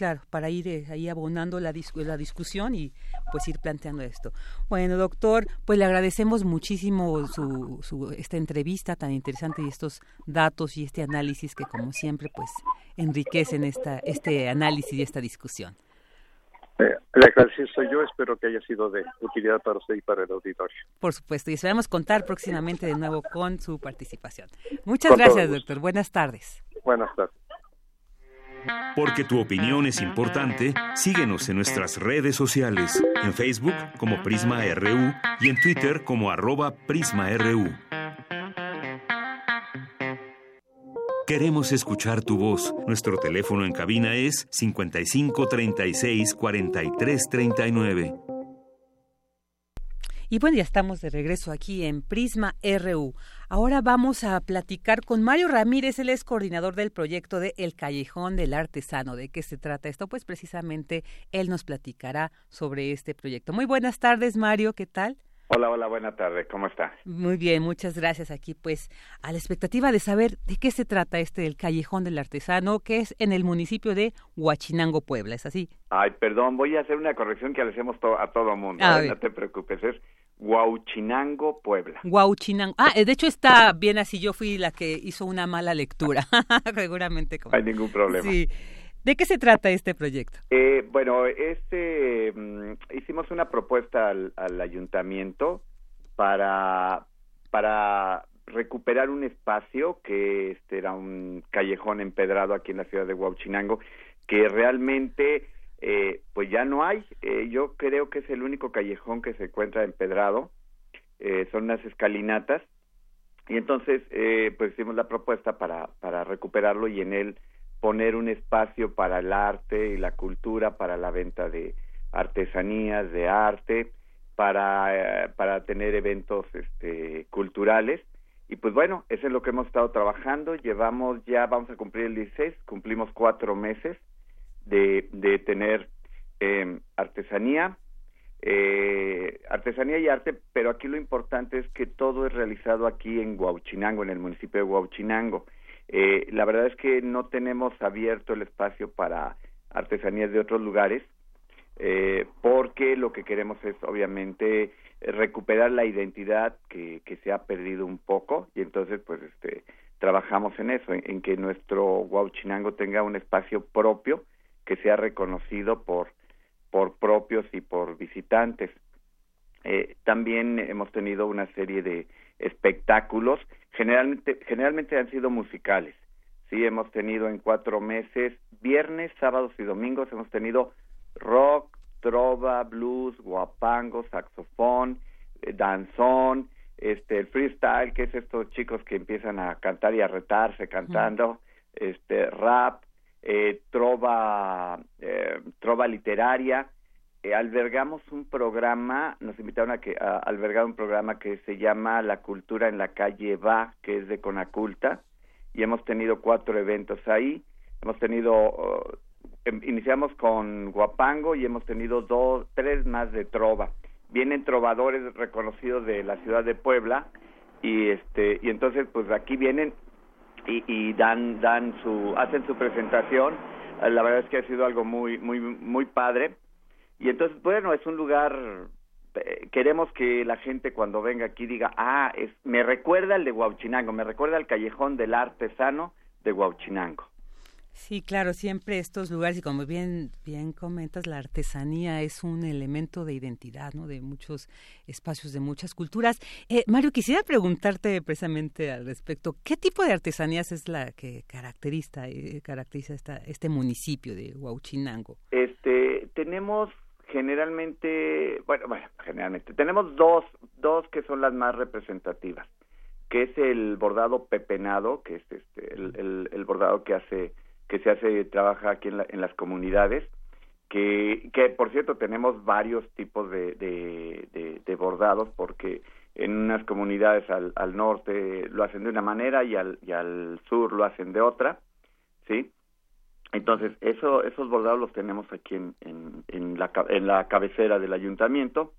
Claro, para ir eh, ahí abonando la, la discusión y pues ir planteando esto. Bueno, doctor, pues le agradecemos muchísimo su, su, esta entrevista tan interesante y estos datos y este análisis que como siempre pues enriquecen esta, este análisis y esta discusión. Eh, le agradezco soy yo, espero que haya sido de utilidad para usted y para el auditorio. Por supuesto, y esperamos contar próximamente de nuevo con su participación. Muchas gracias, doctor. Buenas tardes. Buenas tardes. Porque tu opinión es importante, síguenos en nuestras redes sociales, en Facebook como Prisma RU y en Twitter como arroba PrismaRU. Queremos escuchar tu voz. Nuestro teléfono en cabina es 55 36 43 39. Y bueno, ya estamos de regreso aquí en Prisma RU. Ahora vamos a platicar con Mario Ramírez, él es coordinador del proyecto de El Callejón del Artesano. ¿De qué se trata esto? Pues precisamente él nos platicará sobre este proyecto. Muy buenas tardes, Mario, ¿qué tal? Hola, hola, buena tarde, ¿cómo está? Muy bien, muchas gracias. Aquí pues a la expectativa de saber de qué se trata este El Callejón del Artesano, que es en el municipio de Huachinango, Puebla, ¿es así? Ay, perdón, voy a hacer una corrección que le hacemos a todo el mundo, ¿eh? no te preocupes, es Huauchinango, Puebla. Huauchinango. Ah, de hecho está bien así. Yo fui la que hizo una mala lectura, seguramente. No hay ningún problema. Sí. ¿De qué se trata este proyecto? Eh, bueno, este mm, hicimos una propuesta al, ayuntamiento para para recuperar un espacio que este era un callejón empedrado aquí en la ciudad de Huauchinango que realmente eh, pues ya no hay. Eh, yo creo que es el único callejón que se encuentra empedrado. Eh, son unas escalinatas. Y entonces, eh, pues hicimos la propuesta para, para recuperarlo y en él poner un espacio para el arte y la cultura, para la venta de artesanías, de arte, para, para tener eventos este, culturales. Y pues bueno, eso es lo que hemos estado trabajando. Llevamos ya, vamos a cumplir el 16, cumplimos cuatro meses de, de tener eh, artesanía, artesanía y arte, pero aquí lo importante es que todo es realizado aquí en Huauchinango, en el municipio de Huauchinango. Eh, la verdad es que no tenemos abierto el espacio para artesanías de otros lugares, eh, porque lo que queremos es obviamente recuperar la identidad que, que se ha perdido un poco y entonces pues este trabajamos en eso, en, en que nuestro Huauchinango tenga un espacio propio que sea reconocido por, por propios y por visitantes. Eh, también hemos tenido una serie de espectáculos, generalmente, generalmente han sido musicales. Sí, hemos tenido en cuatro meses, viernes, sábados y domingos, hemos tenido rock, trova, blues, guapango, saxofón, eh, danzón, este, el freestyle, que es estos chicos que empiezan a cantar y a retarse cantando, este, rap, eh, trova, eh, trova literaria. Eh, albergamos un programa, nos invitaron a, que, a albergar un programa que se llama La Cultura en la Calle Va, que es de Conaculta, y hemos tenido cuatro eventos ahí. Hemos tenido, uh, em, iniciamos con Guapango y hemos tenido dos, tres más de trova. Vienen trovadores reconocidos de la ciudad de Puebla y este y entonces pues aquí vienen y, dan dan su hacen su presentación. Eh, la verdad es que ha sido algo muy muy muy padre. Y entonces bueno es un lugar eh, queremos que la gente cuando venga aquí diga ah es me recuerda al de Huauchinango me recuerda al callejón del artesano de Huauchinango Sí, claro, siempre estos lugares, y como bien, bien comentas, la artesanía es un elemento de identidad, ¿no? De muchos espacios, de muchas culturas. Eh, Mario, quisiera preguntarte precisamente al respecto, ¿qué tipo de artesanías es la que caracteriza, eh, caracteriza esta, este municipio de Huauchinango? Este, tenemos generalmente, bueno, bueno, generalmente, tenemos dos, dos que son las más representativas, que es el bordado pepenado, que es este, el, el bordado que hace que se hace, trabaja aquí en, en las comunidades, que, que por cierto tenemos varios tipos de, de, bordados, porque en unas comunidades al, al, norte lo hacen de una manera y al, y al sur lo hacen de otra, ¿sí? Entonces, eso, esos bordados los tenemos aquí en, en, en, la, en la cabecera del ayuntamiento.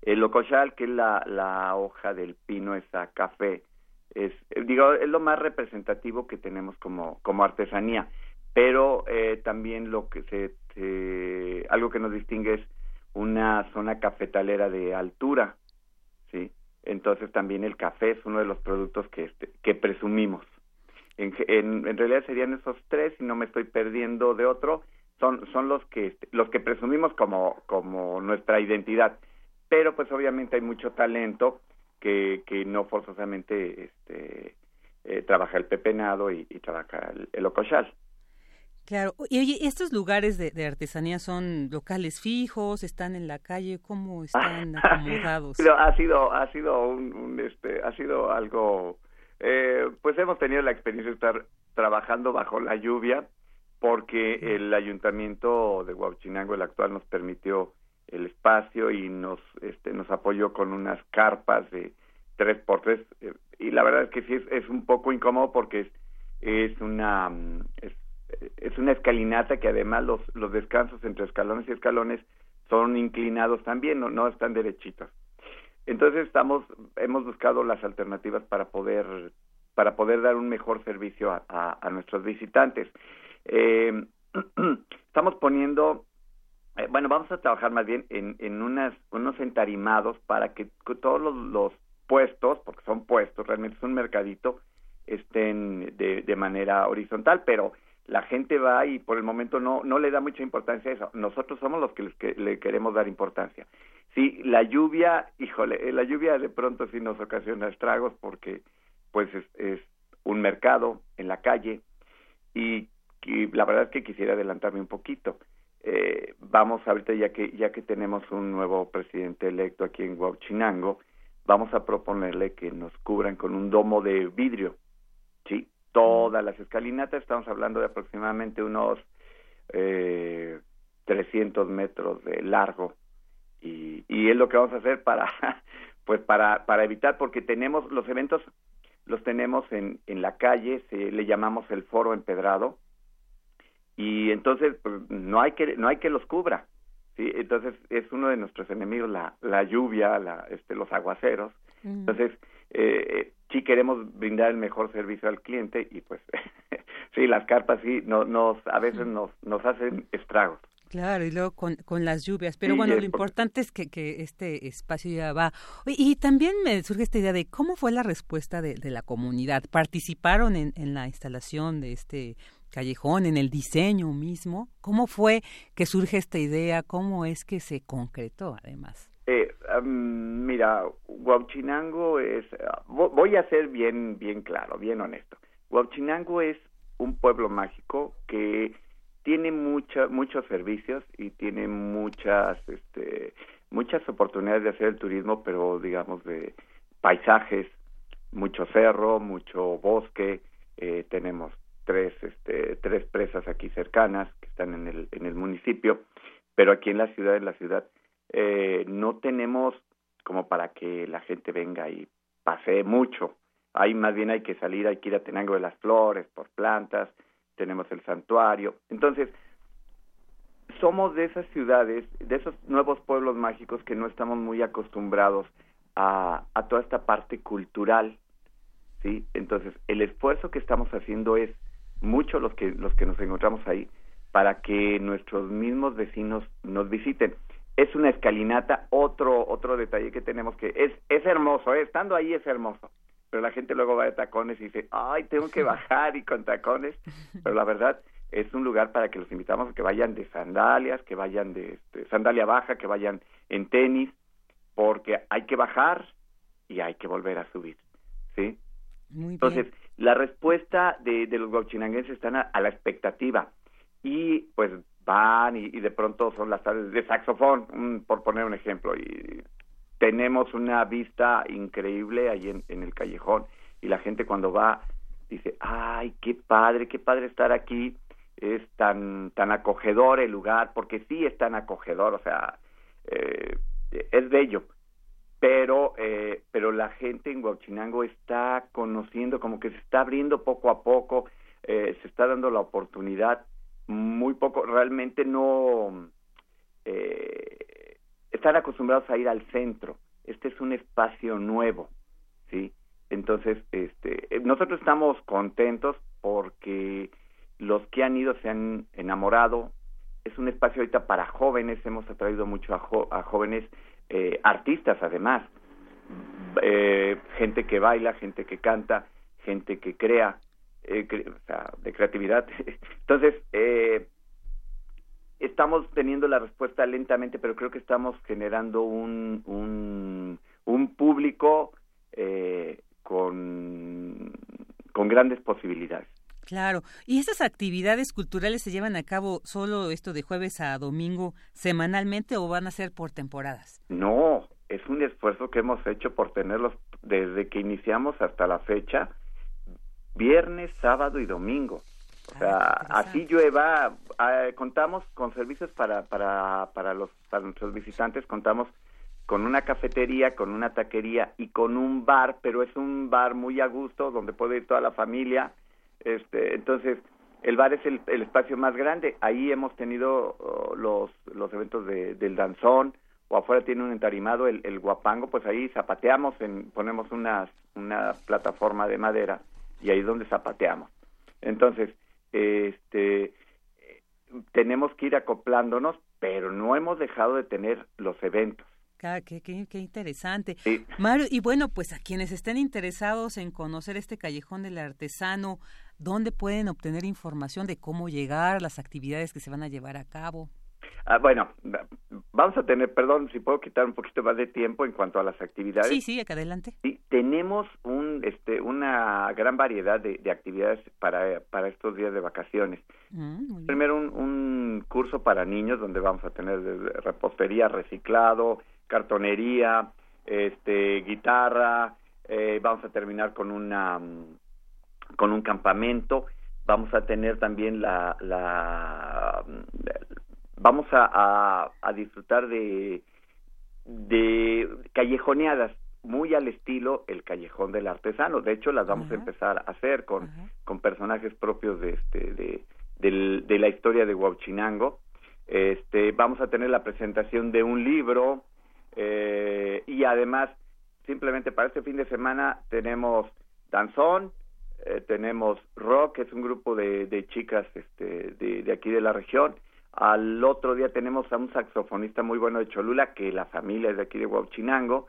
El locochal, que es la, la hoja del pino, esa café, es digo es lo más representativo que tenemos como como artesanía. Pero eh, también lo que se, algo que nos distingue es una zona cafetalera de altura sí entonces también el café es uno de los productos que este, que presumimos. En, en, realidad serían esos tres y no me estoy perdiendo de otro son son los que este, los que presumimos como como nuestra identidad. Pero pues obviamente hay mucho talento que, que no forzosamente este, eh, trabaja el pepenado y, trabaja el, el ocochal. Claro, y oye, ¿estos lugares de, artesanía son locales fijos, están en la calle, cómo están acomodados? ha sido, ha sido un, este, ha sido algo, eh, pues hemos tenido la experiencia de estar trabajando bajo la lluvia, porque el ayuntamiento de Huachinango, el actual, nos permitió el espacio y nos, este, nos apoyó con unas carpas de tres por tres, eh, y la verdad es que sí es, es un poco incómodo porque es, es una, es es una escalinata que además los, los descansos entre escalones y escalones son inclinados también, no, no están derechitos. Entonces estamos, hemos buscado las alternativas para poder, para poder dar un mejor servicio a, a, nuestros visitantes. Eh, estamos poniendo, eh, bueno, vamos a trabajar más bien en, en unas, unos entarimados para que todos los, puestos, porque son puestos, realmente es un mercadito, estén de, de manera horizontal, pero la gente va y por el momento no, no le da mucha importancia a eso. Nosotros somos los que, que le queremos dar importancia. Sí, la lluvia, híjole, la lluvia de pronto sí nos ocasiona estragos porque pues es, es un mercado en la calle y, la verdad es que quisiera adelantarme un poquito. Eh, vamos ahorita ya que ya que tenemos un nuevo presidente electo aquí en Huachinango, vamos a proponerle que nos cubran con un domo de vidrio, sí, todas las escalinatas, estamos hablando de aproximadamente unos eh, 300 metros de largo. Y, y es lo que vamos a hacer para pues para para evitar porque tenemos los eventos los tenemos en en la calle se le llamamos el foro empedrado y entonces pues, no hay que no hay que los cubra sí entonces es uno de nuestros enemigos la la lluvia la este los aguaceros entonces eh, sí queremos brindar el mejor servicio al cliente y pues sí, las carpas sí no, nos a veces nos, nos hacen estragos. Claro, y luego con, con las lluvias. Pero bueno, lo importante es que, que este espacio ya va. Y, también me surge esta idea de cómo fue la respuesta de, de la comunidad. ¿Participaron en, en, la instalación de este callejón, en el diseño mismo? ¿Cómo fue que surge esta idea? ¿Cómo es que se concretó además? Eh, mira, Huachinango es, voy a ser bien, bien claro, bien honesto. Huachinango es un pueblo mágico que tiene mucha, muchos servicios y tiene muchas, este, muchas oportunidades de hacer el turismo, pero digamos de paisajes, mucho cerro, mucho bosque, eh, tenemos tres, este, tres presas aquí cercanas que están en el, en el municipio, pero aquí en la ciudad, en la ciudad eh, no tenemos como para que la gente venga y pase mucho. Ahí más bien hay que salir, hay que ir a Tenango de las Flores por plantas, tenemos el santuario. Entonces, somos de esas ciudades, de esos nuevos pueblos mágicos que no estamos muy acostumbrados a, a toda esta parte cultural, ¿sí? Entonces, el esfuerzo que estamos haciendo es mucho los que, los que nos encontramos ahí para que nuestros mismos vecinos nos visiten es una escalinata, otro otro detalle que tenemos que es es hermoso, ¿eh? estando ahí es hermoso, pero la gente luego va de tacones y dice, "Ay, tengo que bajar y con tacones." Pero la verdad es un lugar para que los invitamos a que vayan de sandalias, que vayan de este, sandalia baja, que vayan en tenis, porque hay que bajar y hay que volver a subir, ¿sí? Entonces, la respuesta de, de los gauchinanguenses están a la expectativa. Y pues van y, de pronto son las tardes de saxofón, por poner un ejemplo, y tenemos una vista increíble ahí en, en, el callejón. Y la gente cuando va dice, ay, qué padre, qué padre estar aquí, es tan, tan acogedor el lugar, porque sí es tan acogedor, o sea, eh, es bello, pero, eh, pero la gente en Huachinango está conociendo, como que se está abriendo poco a poco, eh, se está dando la oportunidad muy poco, realmente no eh, están acostumbrados a ir al centro. Este es un espacio nuevo, ¿sí? Entonces, este, nosotros estamos contentos porque los que han ido se han enamorado. Es un espacio ahorita para jóvenes, hemos atraído mucho a, a jóvenes eh, artistas además, eh, gente que baila, gente que canta, gente que crea, eh, de creatividad. Entonces, eh, estamos teniendo la respuesta lentamente, pero creo que estamos generando un, un, un público eh, con, con grandes posibilidades. Claro, y estas actividades culturales se llevan a cabo solo esto de jueves a domingo semanalmente o van a ser por temporadas? No, es un esfuerzo que hemos hecho por tenerlos desde que iniciamos hasta la fecha, viernes, sábado y domingo. O sea, así llueva, ah, contamos con servicios para, para, para, los, para nuestros visitantes, contamos con una cafetería, con una taquería y con un bar, pero es un bar muy a gusto donde puede ir toda la familia. Este, entonces, el bar es el, espacio más grande. Ahí hemos tenido oh, los, los eventos de, del danzón, o afuera tiene un entarimado, el, el guapango, pues ahí zapateamos, en, ponemos una, una plataforma de madera y ahí es donde zapateamos. Entonces, este, tenemos que ir acoplándonos, pero no hemos dejado de tener los eventos. Qué, qué, interesante. Mario, y bueno, pues a quienes estén interesados en conocer este callejón del artesano, ¿dónde pueden obtener información de cómo llegar, las actividades que se van a llevar a cabo? Ah, bueno, vamos a tener, perdón, si puedo quitar un poquito más de tiempo en cuanto a las actividades. Sí, sí, acá adelante. Sí, tenemos un, este, una gran variedad de, actividades para, para estos días de vacaciones. Mm, Primero, un, un, curso para niños donde vamos a tener repostería, reciclado, cartonería, este, guitarra. Eh, vamos a terminar con una, con un campamento. Vamos a tener también la, la vamos a, a, disfrutar de, de callejoneadas muy al estilo el callejón del artesano. De hecho, las vamos a empezar a hacer con, con personajes propios de este de, de, la historia de Huachinango. Este, vamos a tener la presentación de un libro eh, y además simplemente para este fin de semana tenemos danzón, eh, tenemos rock, que es un grupo de, de chicas este, de, de aquí de la región, al otro día tenemos a un saxofonista muy bueno de Cholula, que la familia es de aquí de Huachinango.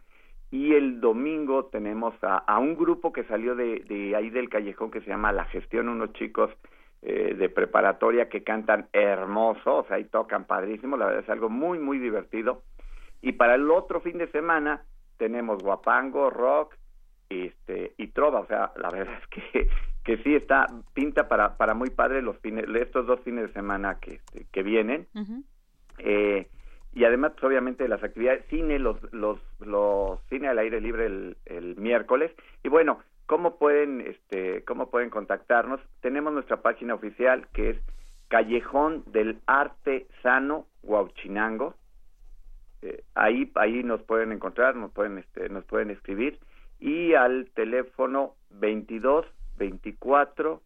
Y el domingo tenemos a, un grupo que salió de, de, ahí del callejón que se llama La Gestión, unos chicos eh, de preparatoria que cantan hermoso, o sea, y tocan padrísimo, la verdad es algo muy, muy divertido. Y para el otro fin de semana tenemos guapango, rock este, y trova, o sea, la verdad es que que sí está pinta para para muy padre los fines estos dos fines de semana que este, que vienen. Eh, y además pues, obviamente las actividades cine los los los cine al aire libre el, el miércoles. Y bueno cómo pueden este cómo pueden contactarnos tenemos nuestra página oficial que es callejón del arte sano Huauchinango. Eh, ahí ahí nos pueden encontrar nos pueden este nos pueden escribir y al teléfono 22 24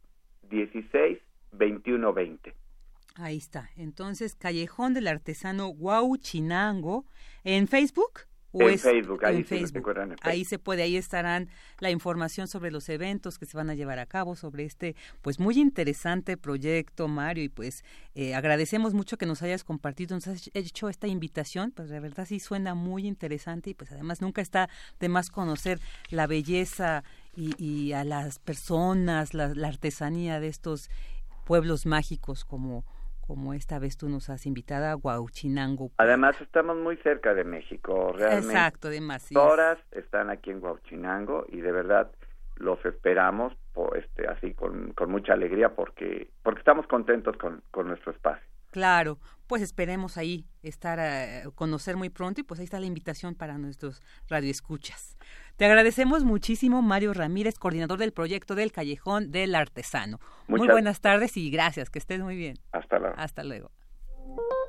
16 21 20. Ahí está. Entonces, Callejón del Artesano Chinango en Facebook. ¿O en Facebook, ahí, ahí se puede, ahí estarán la información sobre los eventos que se van a llevar a cabo, sobre este pues muy interesante proyecto, Mario, y pues eh, agradecemos mucho que nos hayas compartido, nos has hecho esta invitación, pues de verdad sí suena muy interesante y pues además nunca está de más conocer la belleza y, a las personas, la, artesanía de estos pueblos mágicos como como esta vez tú nos has invitado a Huauchinango. Además estamos muy cerca de México, realmente. Exacto, demasiado. Horas están aquí en Huauchinango y de verdad los esperamos este así con, con mucha alegría porque porque estamos contentos con, con nuestro espacio. Claro, pues esperemos ahí estar a eh, conocer muy pronto y pues ahí está la invitación para nuestros radioescuchas. Te agradecemos muchísimo, Mario Ramírez, coordinador del proyecto del Callejón del Artesano. muy buenas tardes y gracias, que estés muy bien. Hasta luego. Hasta luego.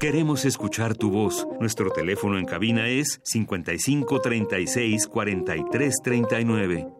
Queremos escuchar tu voz. Nuestro teléfono en cabina es 55 36 43 39.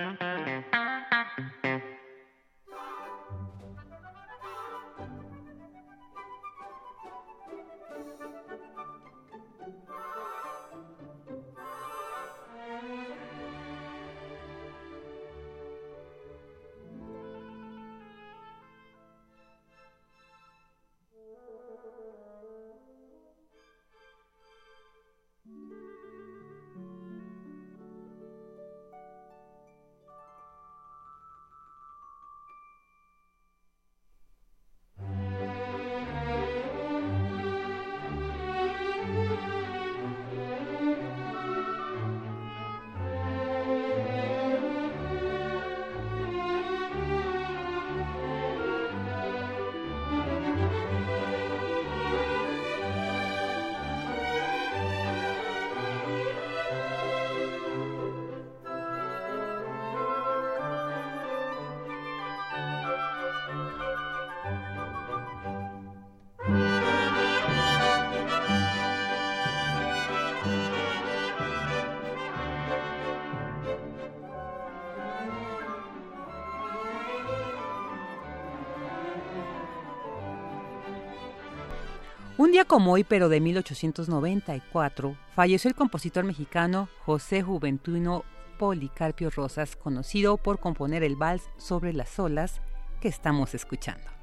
Un día como hoy, pero de 1894, falleció el compositor mexicano José Juventuno Policarpio Rosas, conocido por componer el vals sobre las olas que estamos escuchando.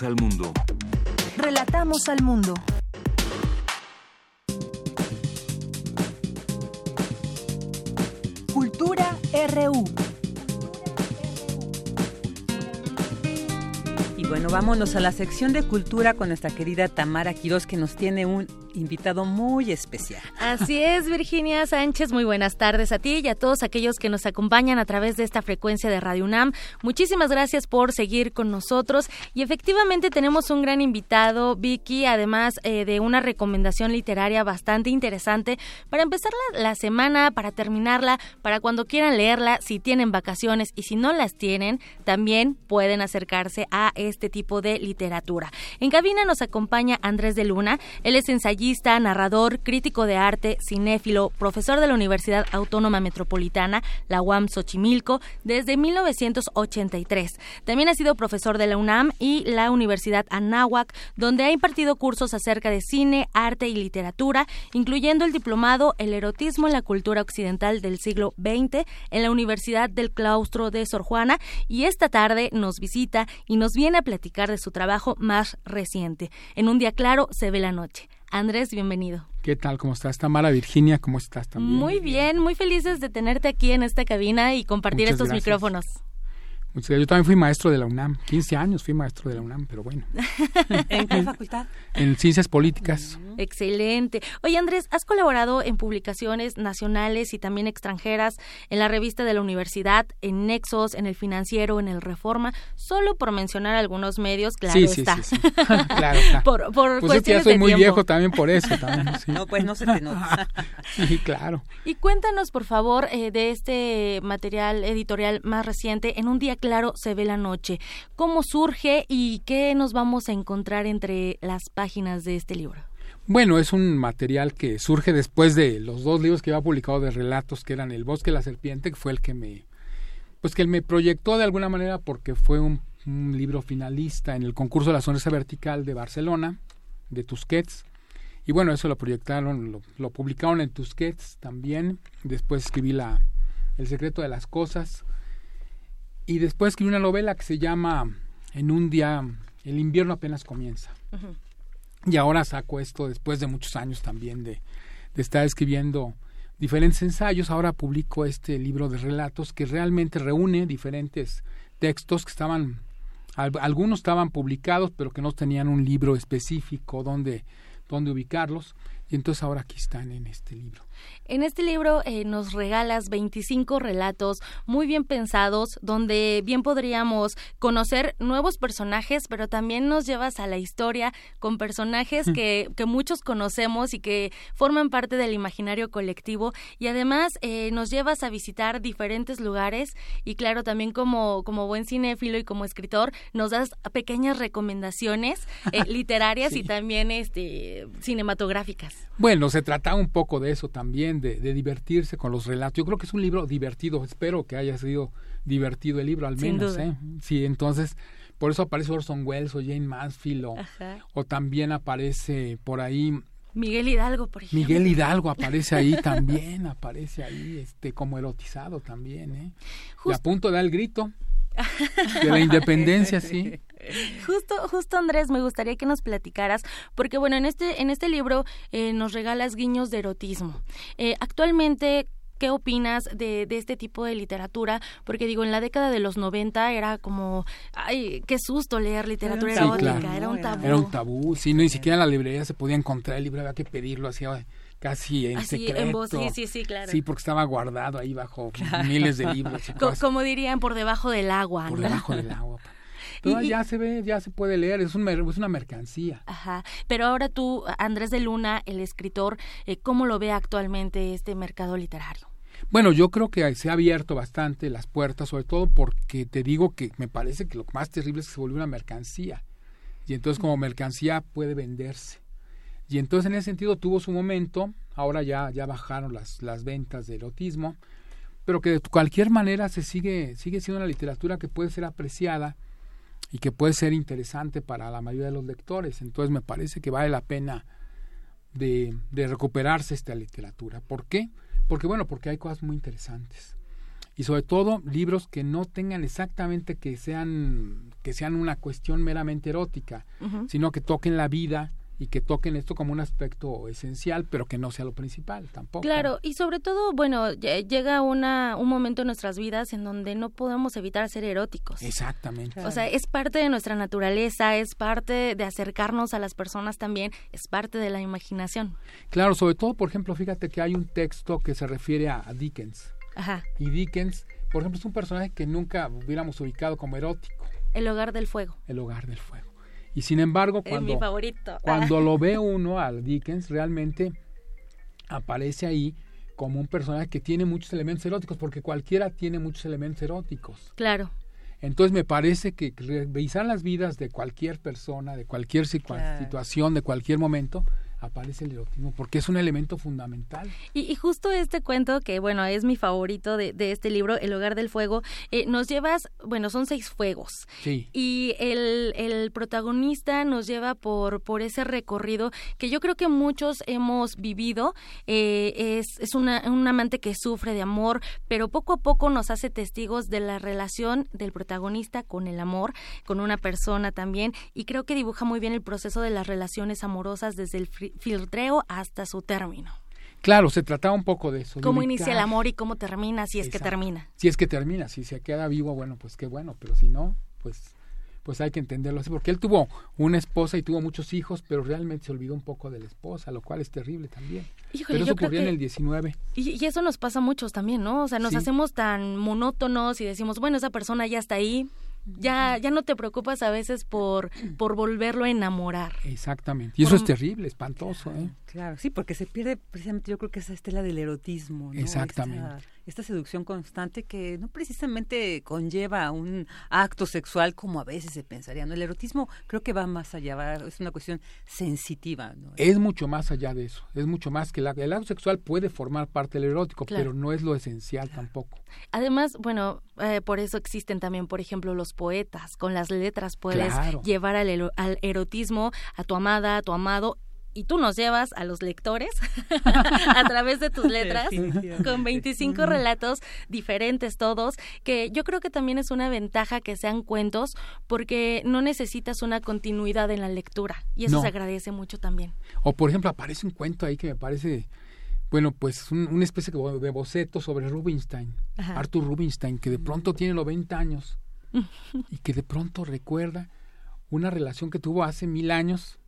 Relatamos al mundo. Relatamos al mundo. Cultura RU. Y bueno, vámonos a la sección de cultura con nuestra querida Tamara Quiroz que nos tiene un invitado muy especial. Así es, Virginia Sánchez, muy buenas tardes a ti y a todos aquellos que nos acompañan a través de esta frecuencia de Radio UNAM. Muchísimas gracias por seguir con nosotros y efectivamente tenemos un gran invitado, Vicky, además eh, de una recomendación literaria bastante interesante para empezar la, la semana, para terminarla, para cuando quieran leerla, si tienen vacaciones y si no las tienen, también pueden acercarse a este tipo de literatura. En cabina nos acompaña Andrés de Luna, él es ensayista narrador, crítico de arte, cinéfilo, profesor de la Universidad Autónoma Metropolitana, la UAM Xochimilco, desde 1983. También ha sido profesor de la UNAM y la Universidad Anáhuac, donde ha impartido cursos acerca de cine, arte y literatura, incluyendo el diplomado El erotismo en la cultura occidental del siglo XX en la Universidad del Claustro de Sor Juana y esta tarde nos visita y nos viene a platicar de su trabajo más reciente. En un día claro se ve la noche. Andrés, bienvenido. ¿Qué tal? ¿Cómo estás, Tamara? Virginia, ¿cómo estás también? Muy bien, muy felices de tenerte aquí en esta cabina y compartir Muchas estos gracias. micrófonos. Muchas gracias. Yo también fui maestro de la UNAM. 15 años fui maestro de la UNAM, pero bueno. ¿En qué facultad? En ciencias políticas. Excelente. Oye, Andrés, has colaborado en publicaciones nacionales y también extranjeras, en la revista de la universidad, en Nexos, en el Financiero, en el Reforma, solo por mencionar algunos medios, claro sí, sí, está. sí, sí. claro está. por por pues es que ya cuestiones soy muy tiempo. viejo también por eso. También, sí. No, pues no se te nota. sí, claro. Y cuéntanos, por favor, eh, de este material editorial más reciente, En un día claro se ve la noche. ¿Cómo surge y qué nos vamos a encontrar entre las páginas de este libro? Bueno, es un material que surge después de los dos libros que había publicado de relatos, que eran El bosque y la serpiente, que fue el que me, pues que me proyectó de alguna manera porque fue un, un libro finalista en el concurso de la sonrisa vertical de Barcelona, de Tusquets. Y bueno, eso lo proyectaron, lo, lo publicaron en Tusquets también. Después escribí la, El secreto de las cosas. Y después escribí una novela que se llama En un día, el invierno apenas comienza. Y ahora saco esto después de muchos años también de, de estar escribiendo diferentes ensayos. Ahora publico este libro de relatos que realmente reúne diferentes textos que estaban, al- algunos estaban publicados, pero que no tenían un libro específico donde, donde ubicarlos. Y entonces ahora aquí están en este libro. En este libro eh, nos regalas 25 relatos muy bien pensados, donde bien podríamos conocer nuevos personajes, pero también nos llevas a la historia con personajes que, que muchos conocemos y que forman parte del imaginario colectivo. Y además eh, nos llevas a visitar diferentes lugares y claro, también como, como buen cinéfilo y como escritor, nos das pequeñas recomendaciones eh, literarias Sí. y también este, cinematográficas. Bueno, se trata un poco de eso también, de, de divertirse con los relatos. Yo creo que es un libro divertido. Espero que haya sido divertido el libro, al Sin menos. duda. ¿eh? Sí, entonces, por eso aparece Orson Welles o Jane Mansfield o también aparece por ahí Miguel Hidalgo, por ejemplo. Miguel Hidalgo aparece ahí también, aparece ahí este como erotizado también, ¿eh? Y a punto da el grito de la independencia, sí. Justo, justo Andrés, me gustaría que nos platicaras, porque bueno, en este, en este libro eh, nos regalas guiños de erotismo. Eh, actualmente, ¿qué opinas de, de este tipo de literatura? Porque digo, en la década de los 90 era como, ay, qué susto leer literatura Sí, erótica, claro. era un tabú. Era un tabú, sí, no, ni siquiera en la librería se podía encontrar el libro, había que pedirlo, así, ay, casi en secreto. sí, sí, sí, claro. Sí, porque estaba guardado ahí bajo miles de libros. como dirían, por debajo del agua. Por debajo del agua. Pero ya se ve, ya se puede leer, es, un, es una mercancía. Ajá. Pero ahora tú, Andrés de Luna, el escritor, eh, ¿cómo lo ve actualmente este mercado literario? Bueno, yo creo que se ha abierto bastante las puertas, sobre todo porque te digo que me parece que lo más terrible es que se volvió una mercancía. Y entonces como mercancía puede venderse. Y entonces en ese sentido tuvo su momento, ahora ya, ya bajaron las, las ventas de erotismo, pero que de cualquier manera se sigue, sigue siendo una literatura que puede ser apreciada y que puede ser interesante para la mayoría de los lectores. Entonces me parece que vale la pena de, de recuperarse esta literatura. ¿Por qué? Porque bueno, porque hay cosas muy interesantes. Y sobre todo libros que no tengan exactamente que sean que sean una cuestión meramente erótica, sino que toquen la vida y que toquen esto como un aspecto esencial, pero que no sea lo principal tampoco. Claro, y sobre todo, bueno, llega una, un momento en nuestras vidas en donde no podemos evitar ser eróticos. Exactamente. O sea, es parte de nuestra naturaleza, es parte de acercarnos a las personas también, es parte de la imaginación. Claro, sobre todo, por ejemplo, fíjate que hay un texto que se refiere a, Dickens. Ajá. Y Dickens, por ejemplo, es un personaje que nunca hubiéramos ubicado como erótico. El hogar del fuego. El hogar del fuego. Y sin embargo, cuando, mi favorito. cuando lo ve uno al Dickens, realmente aparece ahí como un personaje que tiene muchos elementos eróticos, porque cualquiera tiene muchos elementos eróticos. Claro. Entonces me parece que revisar las vidas de cualquier persona, de cualquier situación, de cualquier momento, aparece el erotismo, porque es un elemento fundamental. Y, justo este cuento, que bueno, es mi favorito de, este libro, El hogar del fuego, eh, nos llevas, bueno, son seis fuegos. Sí. Y el, el protagonista nos lleva por, por ese recorrido que yo creo que muchos hemos vivido. Eh, es es una, un amante que sufre de amor, pero poco a poco nos hace testigos de la relación del protagonista con el amor, con una persona también, y creo que dibuja muy bien el proceso de las relaciones amorosas desde el filtreo hasta su término. Claro, se trataba un poco de eso. ¿Cómo inicia el amor y cómo termina, si es que termina? Si es que termina, si se queda vivo, bueno, pues qué bueno, pero si no, pues pues hay que entenderlo así, porque él tuvo una esposa y tuvo muchos hijos, pero realmente se olvidó un poco de la esposa, lo cual es terrible también. pero eso ocurrió en el 19. Y, eso nos pasa a muchos también, ¿no? O sea, nos hacemos tan monótonos y decimos, bueno, esa persona ya está ahí, ya ya no te preocupas a veces por por volverlo a enamorar. Exactamente. Y eso es terrible, espantoso, ¿eh? Claro, sí, porque se pierde precisamente yo creo que esa estela del erotismo, ¿no? Exactamente esta seducción constante que no precisamente conlleva un acto sexual como a veces se pensaría. ¿no? El erotismo creo que va más allá, es una cuestión sensitiva. ¿no? Es mucho más allá de eso, es mucho más que el, el acto sexual puede formar parte del erótico, pero no es lo esencial tampoco. Además, bueno, eh, por eso existen también, por ejemplo, los poetas. Con las letras puedes llevar al, al erotismo a tu amada, a tu amado y tú nos llevas a los lectores a través de tus letras con 25 relatos diferentes todos, que yo creo que también es una ventaja que sean cuentos porque no necesitas una continuidad en la lectura y eso se agradece mucho también. O por ejemplo aparece un cuento ahí que me parece bueno, pues una especie de boceto sobre Rubinstein, Arthur Rubinstein, que de pronto tiene 90 años y que de pronto recuerda una relación que tuvo hace mil años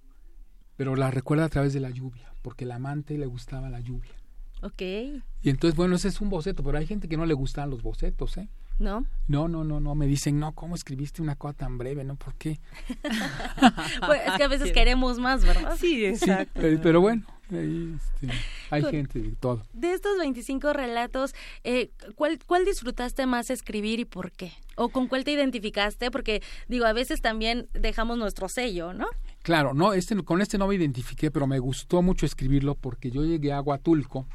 pero la recuerda a través de la lluvia, porque el amante le gustaba la lluvia. Ok. Y entonces, bueno, ese es un boceto, pero hay gente que no le gustan los bocetos, ¿eh? ¿No? No, no, no, no. Me dicen, no, ¿cómo escribiste una cosa tan breve? ¿No? ¿Por qué? pues es que a veces queremos más, ¿verdad? Sí, exacto. pero bueno, este, hay gente de todo. De estos 25 relatos, eh, ¿cuál, ¿cuál disfrutaste más escribir y por qué? ¿O con cuál te identificaste? Porque, digo, a veces también dejamos nuestro sello, ¿no? Claro, no, este, con este no me identifiqué, pero me gustó mucho escribirlo porque yo llegué a Huatulco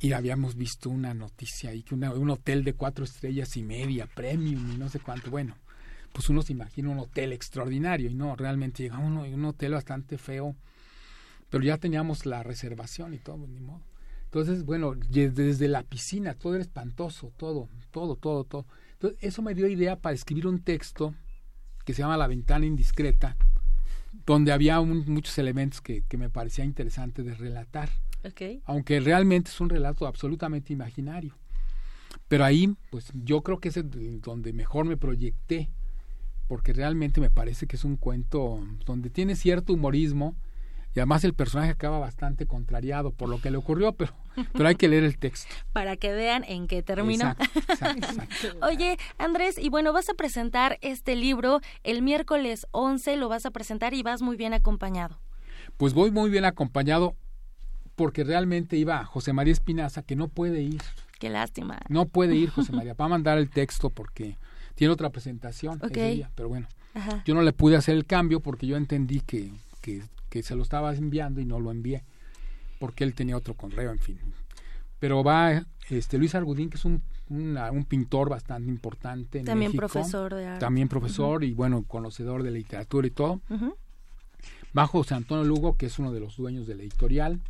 y habíamos visto una noticia ahí que un hotel de cuatro estrellas y media, premium y no sé cuánto. Bueno, pues uno se imagina un hotel extraordinario y no, realmente llegamos a un hotel bastante feo, pero ya teníamos la reservación y todo, ni modo. Entonces, bueno, desde la piscina, todo era espantoso, todo, todo, todo, todo. Entonces, eso me dio idea para escribir un texto que se llama La ventana indiscreta, donde había muchos elementos que, que, me parecía interesante de relatar. Aunque realmente es un relato absolutamente imaginario. Pero ahí, pues yo creo que es donde mejor me proyecté, porque realmente me parece que es un cuento donde tiene cierto humorismo, y además el personaje acaba bastante contrariado por lo que le ocurrió, pero, pero hay que leer el texto. Para que vean en qué terminó. Oye, Andrés, y bueno, vas a presentar este libro el miércoles 11, lo vas a presentar y vas muy bien acompañado. Pues voy muy bien acompañado porque realmente iba José María Espinaza, que no puede ir. Qué lástima. No puede ir José María, va a mandar el texto porque tiene otra presentación ese día, pero bueno, yo no le pude hacer el cambio porque yo entendí que, que, que, se lo estaba enviando y no lo envié porque él tenía otro correo, en fin. Pero va este Luis Argudín, que es un, un pintor bastante importante en También profesor de arte. También profesor y bueno, conocedor de literatura y todo. Va José Antonio Lugo, que es uno de los dueños de la editorial.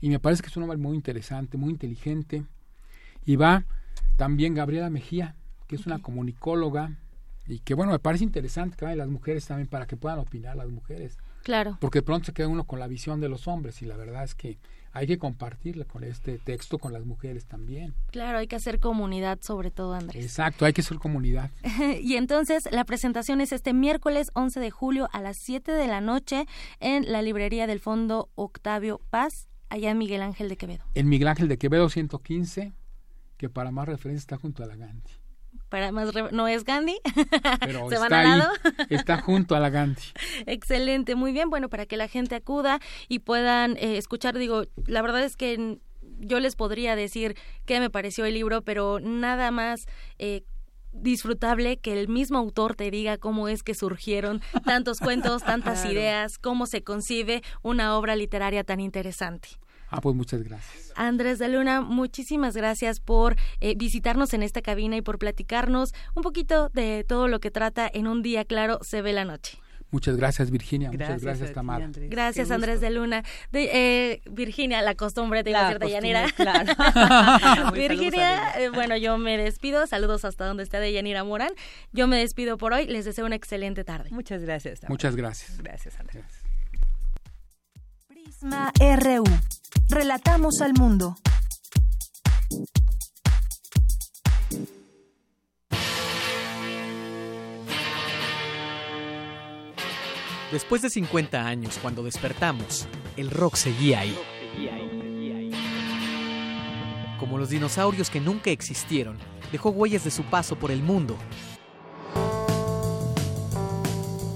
Y me parece que es un hombre muy interesante, muy inteligente. Y va también Gabriela Mejía, que es una comunicóloga y que bueno, me parece interesante que vayan las mujeres también para que puedan opinar las mujeres. Claro. Porque pronto se queda uno con la visión de los hombres y la verdad es que hay que compartirle con este texto con las mujeres también. Claro, hay que hacer comunidad sobre todo, Andrés. Exacto, hay que hacer comunidad. y entonces la presentación es este miércoles 11 de julio a las 7 de la noche en la librería del Fondo Octavio Paz, allá en Miguel Ángel de Quevedo. En Miguel Ángel de Quevedo 115, que para más referencia está junto a la Gandhi para más no es Gandhi pero está, está junto a la Gandhi. Excelente muy bien bueno para que la gente acuda y puedan eh, escuchar digo la verdad es que yo les podría decir qué me pareció el libro pero nada más eh, disfrutable que el mismo autor te diga cómo es que surgieron tantos cuentos, tantas ideas, cómo se concibe una obra literaria tan interesante. Ah, pues muchas gracias. Andrés de Luna, muchísimas gracias por eh, visitarnos en esta cabina y por platicarnos un poquito de todo lo que trata en un día claro se ve la noche. Muchas gracias, Virginia. Muchas gracias, Tamara. Gracias, Andrés de Luna. De, eh, Virginia, la costumbre de la de Yanira. Claro. Virginia, eh, bueno, yo me despido. Saludos hasta donde esté de Yanira Morán. Yo me despido por hoy. Les deseo una excelente tarde. Muchas gracias. Muchas gracias. Gracias, Andrés. Prisma RU. Relatamos al mundo. Después de 50 años, cuando despertamos, el rock seguía ahí. Como los dinosaurios que nunca existieron, dejó huellas de su paso por el mundo.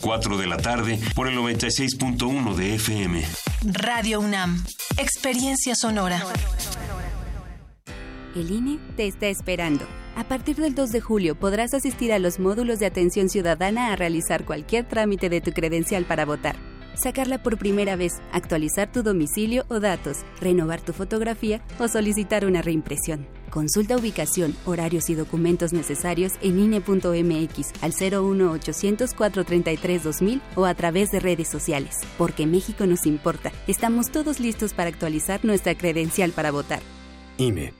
4 de la tarde por el 96.1 de FM. Radio UNAM. Experiencia sonora. El INE te está esperando. A partir del 2 de julio podrás asistir a los módulos de atención ciudadana a realizar cualquier trámite de tu credencial para votar sacarla por primera vez, actualizar tu domicilio o datos, renovar tu fotografía o solicitar una reimpresión. Consulta ubicación, horarios y documentos necesarios en INE.mx al 01800 433 2000 o a través de redes sociales. Porque México nos importa. Estamos todos listos para actualizar nuestra credencial para votar. INE.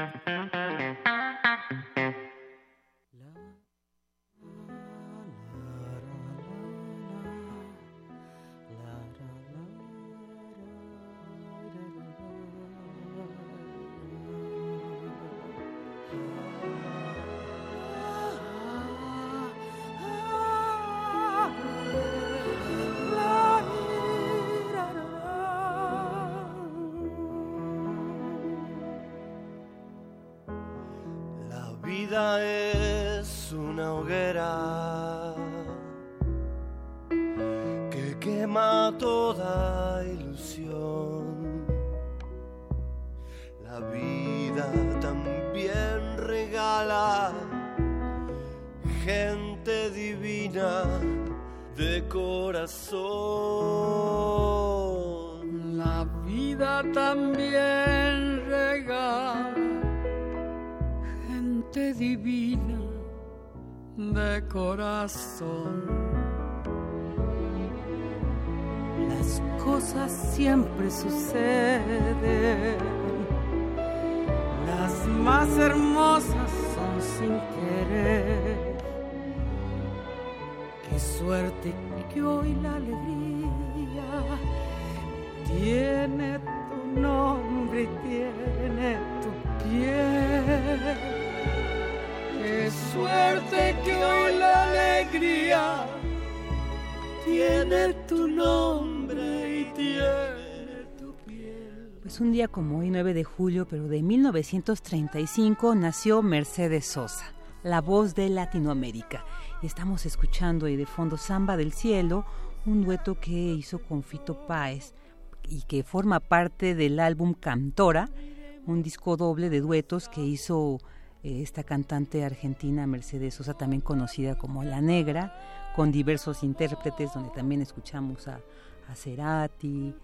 también regala gente divina de corazón. Las cosas siempre suceden, las más hermosas son sin querer. Qué suerte que hoy la alegría tiene como hoy, 9 de julio, pero de 1935, nació Mercedes Sosa, la voz de Latinoamérica. Y estamos escuchando ahí de fondo Samba del Cielo, un dueto que hizo con Fito Páez y que forma parte del álbum Cantora, un disco doble de duetos que hizo eh, esta cantante argentina Mercedes Sosa, también conocida como La Negra, con diversos intérpretes, donde también escuchamos a, a Cerati,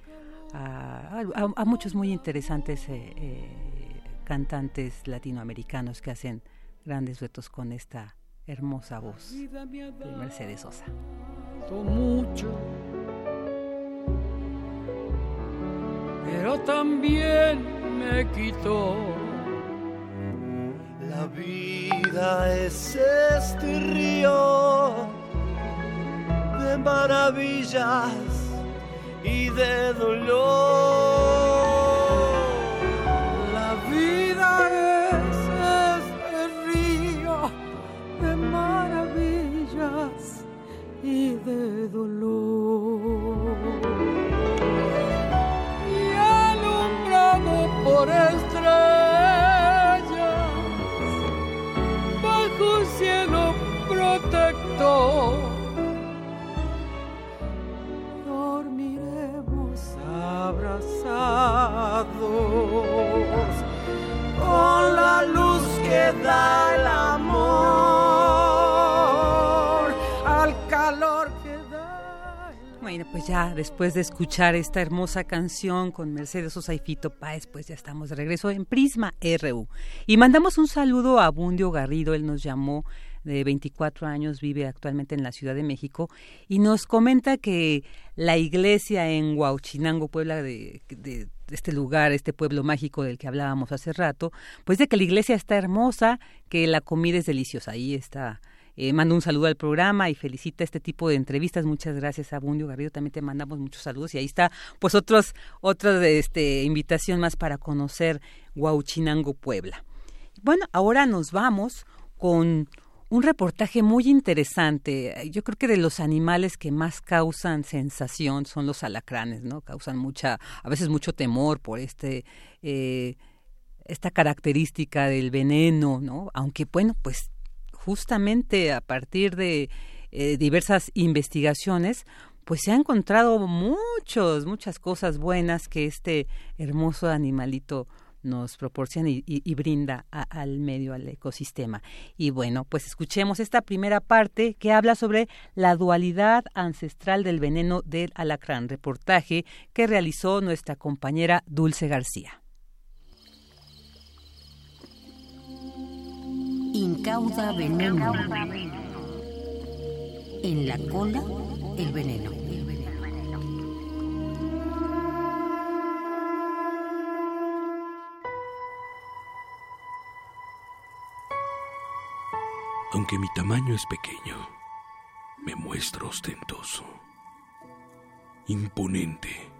a, muchos muy interesantes eh, eh, cantantes latinoamericanos que hacen grandes duetos con esta hermosa voz de Mercedes Sosa. Pero también me quitó. La vida es este río de maravillas y de dolor. La vida es este río de maravillas y de dolor. Por estrellas bajo un cielo protector. Abrazados con la luz que da la pues ya después de escuchar esta hermosa canción con Mercedes Sosa Páez, pues ya estamos de regreso en Prisma RU. Y mandamos un saludo a Bundio Garrido, él nos llamó de 24 años, vive actualmente en la Ciudad de México y nos comenta que la iglesia en Huauchinango, Puebla, de, de este lugar, este pueblo mágico del que hablábamos hace rato, pues de que la iglesia está hermosa, que la comida es deliciosa. Ahí está eh, mando un saludo al programa y felicita este tipo de entrevistas. Muchas gracias a Bundio Garrido. También te mandamos muchos saludos. Y ahí está, pues, otros, otra este, invitación más para conocer Huauchinango, Puebla. Bueno, ahora nos vamos con un reportaje muy interesante. Yo creo que de los animales que más causan sensación son los alacranes, ¿no? Causan mucha, a veces mucho temor por este, eh, esta característica del veneno, ¿no? Aunque bueno, pues justamente a partir de eh, diversas investigaciones, pues se ha encontrado muchos, muchas cosas buenas que este hermoso animalito nos proporciona y, brinda al medio, al ecosistema. Y bueno, pues escuchemos esta primera parte que habla sobre la dualidad ancestral del veneno del alacrán, reportaje que realizó nuestra compañera Dulce García. Incauda veneno. En la cola, el veneno. Aunque mi tamaño es pequeño, me muestro ostentoso, imponente.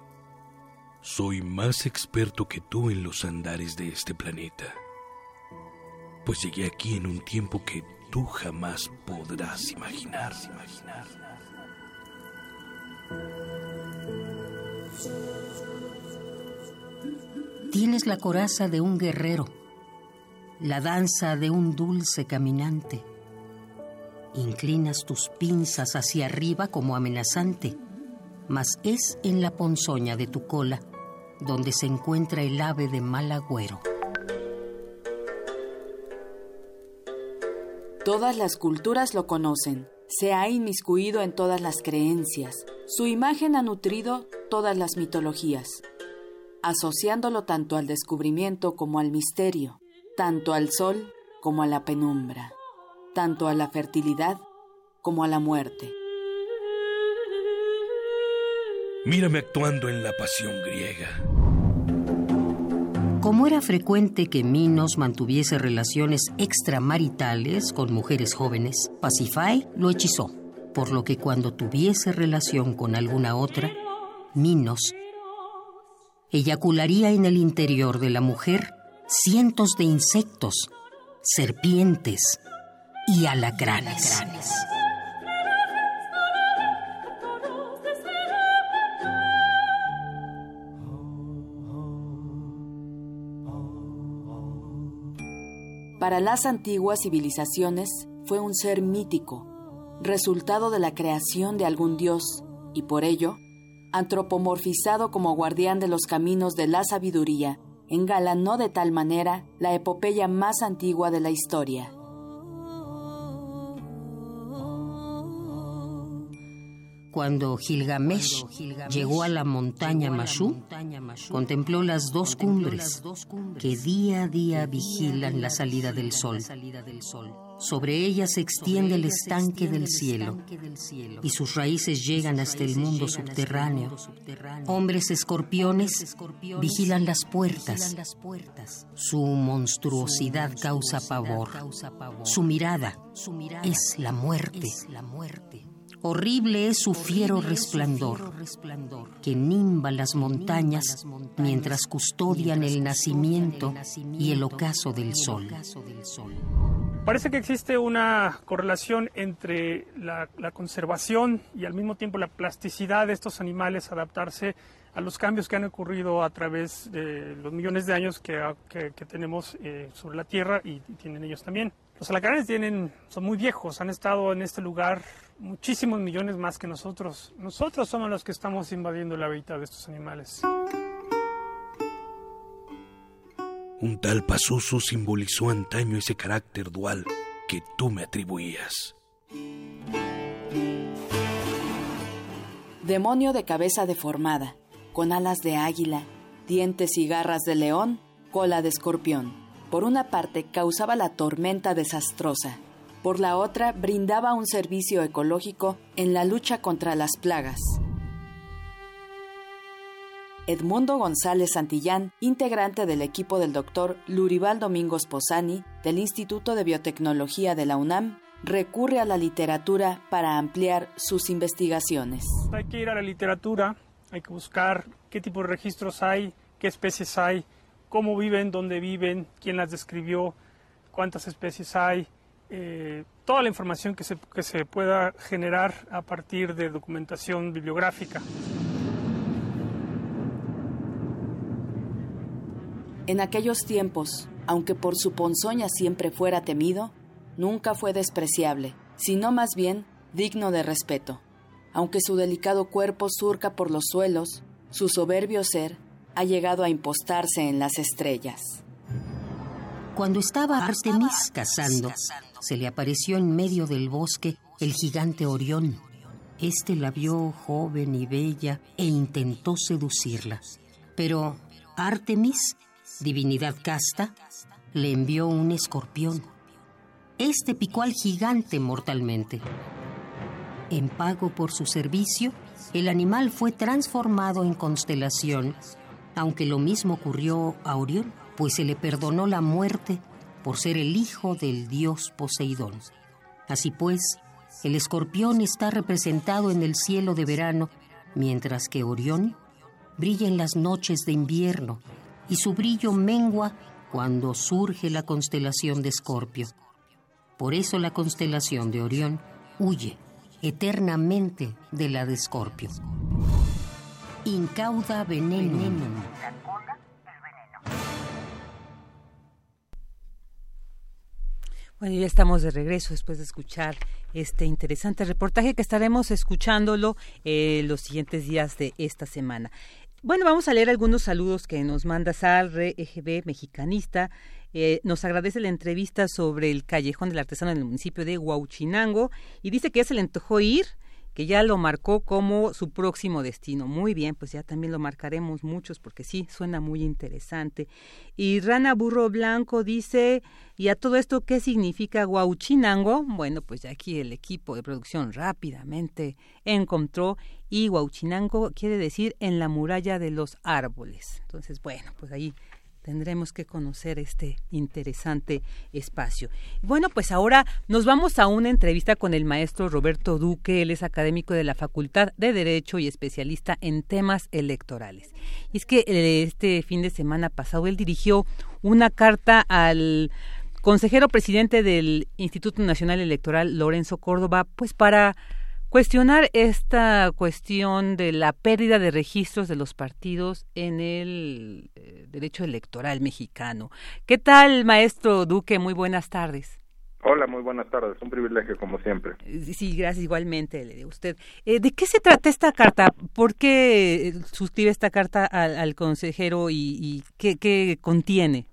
Soy más experto que tú en los andares de este planeta pues llegué aquí en un tiempo que tú jamás podrás imaginar. Tienes la coraza de un guerrero, la danza de un dulce caminante. Inclinas tus pinzas hacia arriba como amenazante, mas es en la ponzoña de tu cola donde se encuentra el ave de mal agüero. Todas las culturas lo conocen. Se ha inmiscuido en todas las creencias. Su imagen ha nutrido todas las mitologías, asociándolo tanto al descubrimiento como al misterio, tanto al sol como a la penumbra, tanto a la fertilidad como a la muerte. Mírame actuando en la pasión griega. Como era frecuente que Minos mantuviese relaciones extramaritales con mujeres jóvenes, Pacify lo hechizó, por lo que cuando tuviese relación con alguna otra, Minos eyacularía en el interior de la mujer cientos de insectos, serpientes y alacranes. Para las antiguas civilizaciones fue un ser mítico, resultado de la creación de algún dios, y por ello, antropomorfizado como guardián de los caminos de la sabiduría, engalanó de tal manera la epopeya más antigua de la historia. Cuando Gilgamesh llegó a la montaña Mashu, contempló las dos cumbres que día a día vigilan la salida del sol. Sobre ellas se extiende el estanque del cielo y sus raíces llegan hasta el mundo subterráneo. Hombres escorpiones vigilan las puertas. Su monstruosidad causa pavor. Su mirada es la muerte. Horrible es su fiero resplandor, que nimba las montañas mientras custodian el nacimiento y el ocaso del sol. Parece que existe una correlación entre la, conservación y al mismo tiempo la plasticidad de estos animales adaptarse a los cambios que han ocurrido a través de los millones de años que, tenemos eh, sobre la Tierra y, tienen ellos también. Los alacranes tienen, son muy viejos, han estado en este lugar muchísimos millones más que nosotros. Nosotros somos los que estamos invadiendo la vida de estos animales. Un tal Pazuzu simbolizó antaño ese carácter dual que tú me atribuías. Demonio de cabeza deformada, con alas de águila, dientes y garras de león, cola de escorpión. Por una parte causaba la tormenta desastrosa, por la otra brindaba un servicio ecológico en la lucha contra las plagas. Edmundo González Santillán, integrante del equipo del doctor Lurival Domingos Posani del Instituto de Biotecnología de la UNAM, recurre a la literatura para ampliar sus investigaciones. Hay que ir a la literatura, hay que buscar qué tipo de registros hay, qué especies hay, cómo viven, dónde viven, quién las describió, cuántas especies hay, eh, toda la información que se, que se pueda generar a partir de documentación bibliográfica. En aquellos tiempos, aunque por su ponzoña siempre fuera temido, nunca fue despreciable, sino más bien digno de respeto. Aunque su delicado cuerpo surca por los suelos, su soberbio ser ha llegado a impostarse en las estrellas. Cuando estaba Artemis cazando, se le apareció en medio del bosque el gigante Orión. Este la vio joven y bella e intentó seducirla. Pero Artemis, divinidad casta, le envió un escorpión. Este picó al gigante mortalmente. En pago por su servicio, el animal fue transformado en constelación, aunque lo mismo ocurrió a Orión, pues se le perdonó la muerte por ser el hijo del dios Poseidón. Así pues, el escorpión está representado en el cielo de verano, mientras que Orión brilla en las noches de invierno y su brillo mengua cuando surge la constelación de Escorpio. Por eso la constelación de Orión huye eternamente de la de Escorpio. Incauda veneno. Bueno, ya estamos de regreso después de escuchar este interesante reportaje que estaremos escuchándolo eh, los siguientes días de esta semana. Bueno, vamos a leer algunos saludos que nos manda Sal, EGB mexicanista. Eh, nos agradece la entrevista sobre el callejón del artesano en el municipio de Huauchinango y dice que ya se le antojó ir que ya lo marcó como su próximo destino. Muy bien, pues ya también lo marcaremos muchos porque sí, suena muy interesante. Y Rana Burro Blanco dice, ¿y a todo esto qué significa Huauchinango? Bueno, pues ya aquí el equipo de producción rápidamente encontró y Huauchinango quiere decir en la muralla de los árboles. Entonces, bueno, pues ahí tendremos que conocer este interesante espacio. Bueno, pues ahora nos vamos a una entrevista con el maestro Roberto Duque, él es académico de la Facultad de Derecho y especialista en temas electorales. Y es que eh, este fin de semana pasado él dirigió una carta al consejero presidente del Instituto Nacional Electoral, Lorenzo Córdoba, pues para cuestionar esta cuestión de la pérdida de registros de los partidos en el eh, derecho electoral mexicano. ¿Qué tal, maestro Duque? Muy buenas tardes. Hola, muy buenas tardes. Un privilegio, como siempre. Eh, sí, gracias igualmente de usted. Eh, ¿De qué se trata esta carta? ¿Por qué suscribe esta carta al, consejero y, qué, qué contiene?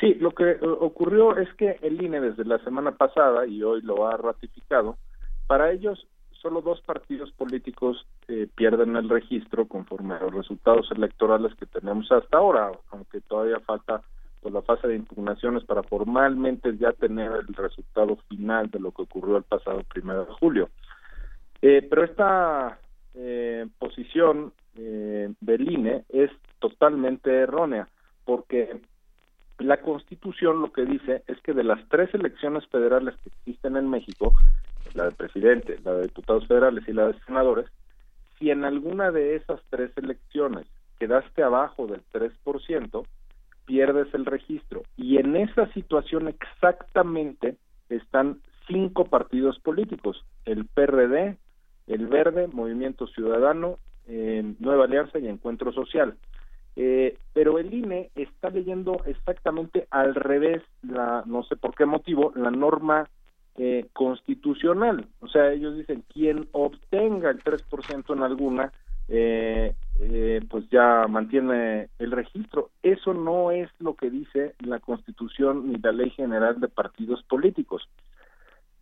Sí, lo que ocurrió es que el INE desde la semana pasada y hoy lo ha ratificado, para ellos, solo dos partidos políticos eh, pierden el registro conforme a los resultados electorales que tenemos hasta ahora, aunque todavía falta pues, la fase de impugnaciones para formalmente ya tener el resultado final de lo que ocurrió el pasado primero de julio. Eh, pero esta eh, posición del INE es totalmente errónea, porque la Constitución lo que dice es que de las tres elecciones federales que existen en México, la de presidente, la de diputados federales y la de senadores, si en alguna de esas tres elecciones quedaste abajo del 3%, pierdes el registro. Y en esa situación exactamente están cinco partidos políticos, el PRD, el Verde, Movimiento Ciudadano, Nueva Alianza y Encuentro Social. Eh, pero el INE está leyendo exactamente al revés, la, no sé por qué motivo, la norma eh, constitucional. O sea, ellos dicen, quien obtenga el 3% en alguna, eh, eh, pues ya mantiene el registro. Eso no es lo que dice la Constitución ni la Ley General de Partidos Políticos.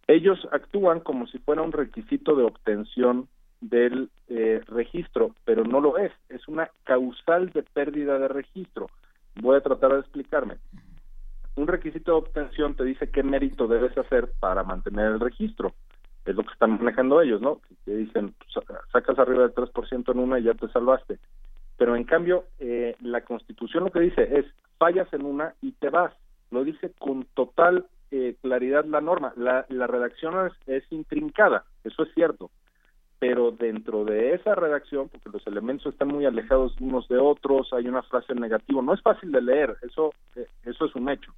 Ellos actúan como si fuera un requisito de obtención del eh, registro, pero no lo es, es una causal de pérdida de registro. Voy a tratar de explicarme. Un requisito de obtención te dice qué mérito debes hacer para mantener el registro. Es lo que están manejando ellos, ¿no? Que dicen, pues, sacas arriba del 3% en una y ya te salvaste. Pero en cambio, eh, la Constitución lo que dice es, fallas en una y te vas. Lo dice con total eh, claridad la norma. La, la redacción es, es intrincada, eso es cierto pero dentro de esa redacción, porque los elementos están muy alejados unos de otros, hay una frase negativa, no es fácil de leer, eso, eh, eso es un hecho,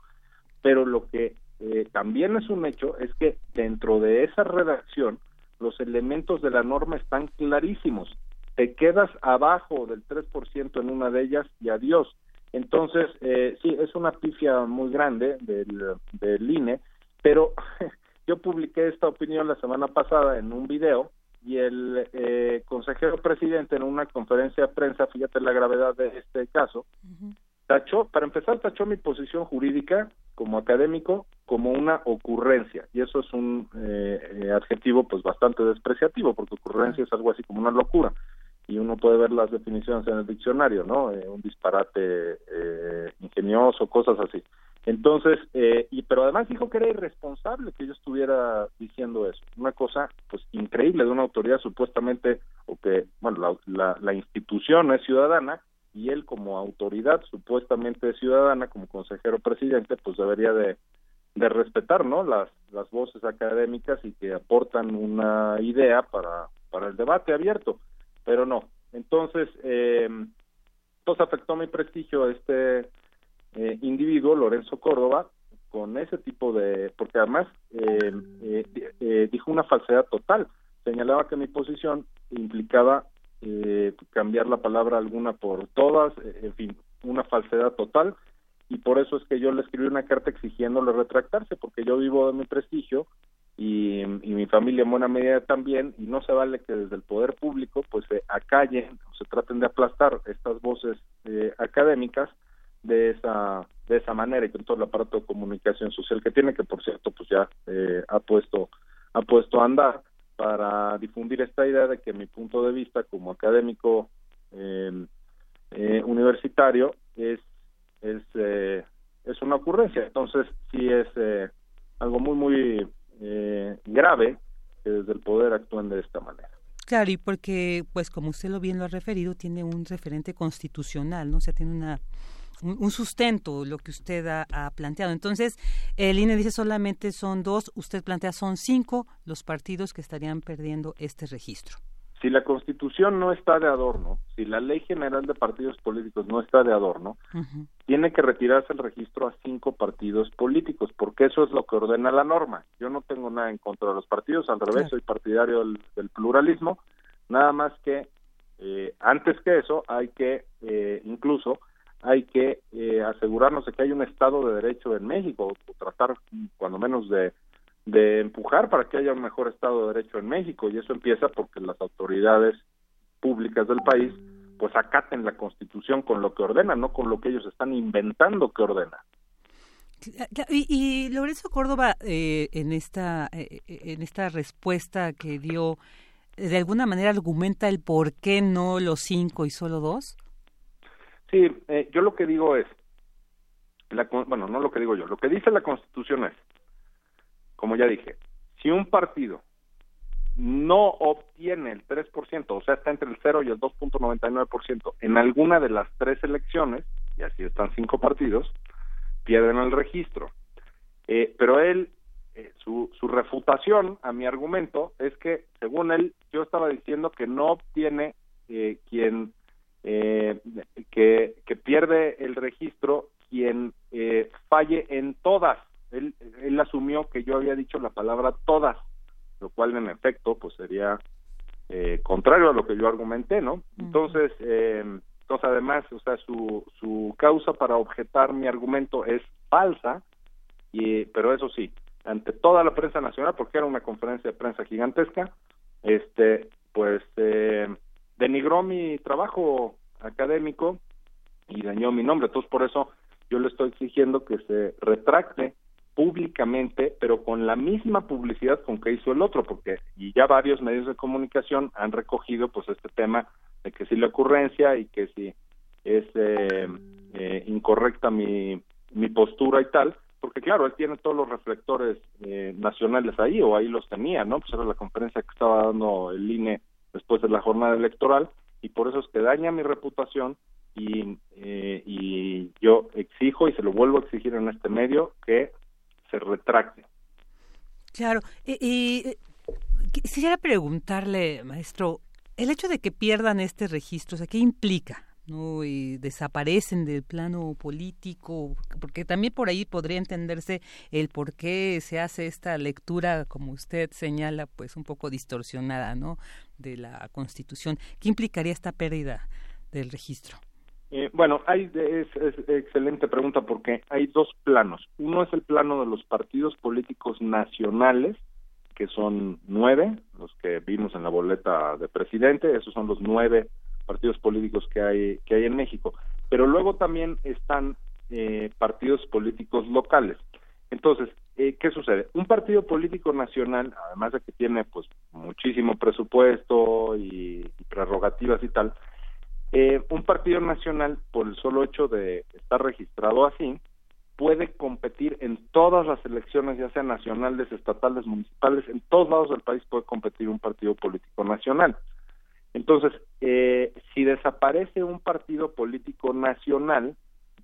pero lo que eh, también es un hecho es que dentro de esa redacción los elementos de la norma están clarísimos, te quedas abajo del 3% en una de ellas y adiós. Entonces, eh, sí, es una pifia muy grande del, del INE, pero yo publiqué esta opinión la semana pasada en un video y el eh, consejero presidente en una conferencia de prensa, fíjate la gravedad de este caso, tachó, para empezar, tachó mi posición jurídica como académico como una ocurrencia, y eso es un eh, eh, adjetivo pues bastante despreciativo, porque ocurrencia es algo así como una locura, y uno puede ver las definiciones en el diccionario, ¿no? un disparate ingenioso, cosas así. Entonces, eh, y pero además dijo que era irresponsable que yo estuviera diciendo eso. Una cosa, pues, increíble de una autoridad supuestamente, o que, bueno, la, la, institución es ciudadana y él como autoridad supuestamente ciudadana, como consejero presidente, pues debería de, de respetar, ¿no? Las, las voces académicas y que aportan una idea para, para el debate abierto, pero no. Entonces, eh, entonces afectó mi prestigio este eh, individuo, Lorenzo Córdoba, con ese tipo de, porque además eh, eh, dijo una falsedad total, señalaba que mi posición implicaba cambiar la palabra alguna por todas, en fin, una falsedad total, y por eso es que yo le escribí una carta exigiéndole retractarse, porque yo vivo de mi prestigio y, mi familia en buena medida también, y no se vale que desde el poder público pues se acallen o se traten de aplastar estas voces académicas de esa de esa manera y con todo el aparato de comunicación social que tiene que por cierto pues ya eh, ha puesto ha puesto a andar para difundir esta idea de que mi punto de vista como académico eh, eh, universitario es es es una ocurrencia entonces sí es algo muy muy grave que desde el poder actúen de esta manera Claro, y porque, pues como usted lo bien lo ha referido, tiene un referente constitucional, ¿no? O sea, tiene una un, sustento lo que usted ha, planteado. Entonces, el INE dice solamente son dos, usted plantea son cinco los partidos que estarían perdiendo este registro. Si la Constitución no está de adorno, si la Ley General de Partidos Políticos no está de adorno, tiene que retirarse el registro a cinco partidos políticos, porque eso es lo que ordena la norma. Yo no tengo nada en contra de los partidos, al revés, soy partidario del, pluralismo, nada más que eh, antes que eso hay que eh, incluso hay que eh, asegurarnos de que hay un Estado de Derecho en México, o tratar cuando menos de, empujar para que haya un mejor Estado de Derecho en México, y eso empieza porque las autoridades públicas del país pues acaten la Constitución con lo que ordena, no con lo que ellos están inventando que ordena. Y, y Lorenzo Córdoba, eh, en, esta, eh, en esta respuesta que dio, ¿de alguna manera argumenta el por qué no los cinco y solo dos? Sí, eh, yo lo que digo es, la, bueno, no lo que digo yo, lo que dice la Constitución es, como ya dije, si un partido no obtiene el 3%, o sea, está entre el 0 y el 2.99% en alguna de las tres elecciones, y así están cinco partidos, pierden el registro. Eh, pero él, eh, su, su refutación a mi argumento es que, según él, yo estaba diciendo que no obtiene eh, quien eh, que, que, pierde el registro quien eh, falle en todas. Él, él asumió que yo había dicho la palabra todas, lo cual en efecto pues sería eh, contrario a lo que yo argumenté, ¿no? Entonces, eh, entonces además, o sea, su, su causa para objetar mi argumento es falsa, y, pero eso sí, ante toda la prensa nacional, porque era una conferencia de prensa gigantesca, este, pues eh, denigró mi trabajo académico y dañó mi nombre. Entonces, por eso yo le estoy exigiendo que se retracte públicamente, pero con la misma publicidad con que hizo el otro, porque y ya varios medios de comunicación han recogido pues este tema de que si la ocurrencia y que si es eh, eh, incorrecta mi, mi postura y tal, porque claro, él tiene todos los reflectores eh, nacionales ahí, o ahí los tenía, ¿no? Pues era la conferencia que estaba dando el INE después de la jornada electoral, y por eso es que daña mi reputación, y, y yo exijo, y se lo vuelvo a exigir en este medio, que se retracte. Claro, y, quisiera preguntarle, maestro, el hecho de que pierdan este registro, ¿qué implica? ¿No? y desaparecen del plano político, porque también por ahí podría entenderse el por qué se hace esta lectura, como usted señala, pues un poco distorsionada, ¿no? de la Constitución. ¿Qué implicaría esta pérdida del registro? Eh, bueno, hay es, excelente pregunta porque hay dos planos. Uno es el plano de los partidos políticos nacionales, que son nueve, los que vimos en la boleta de presidente, esos son los nueve partidos políticos que hay que hay en México. Pero luego también están eh, partidos políticos locales. Entonces, eh, ¿qué sucede? Un partido político nacional, además de que tiene pues muchísimo presupuesto y prerrogativas y tal, eh, un partido nacional, por el solo hecho de estar registrado así, puede competir en todas las elecciones, ya sean nacionales, estatales, municipales, en todos lados del país puede competir un partido político nacional. Entonces, eh, si desaparece un partido político nacional,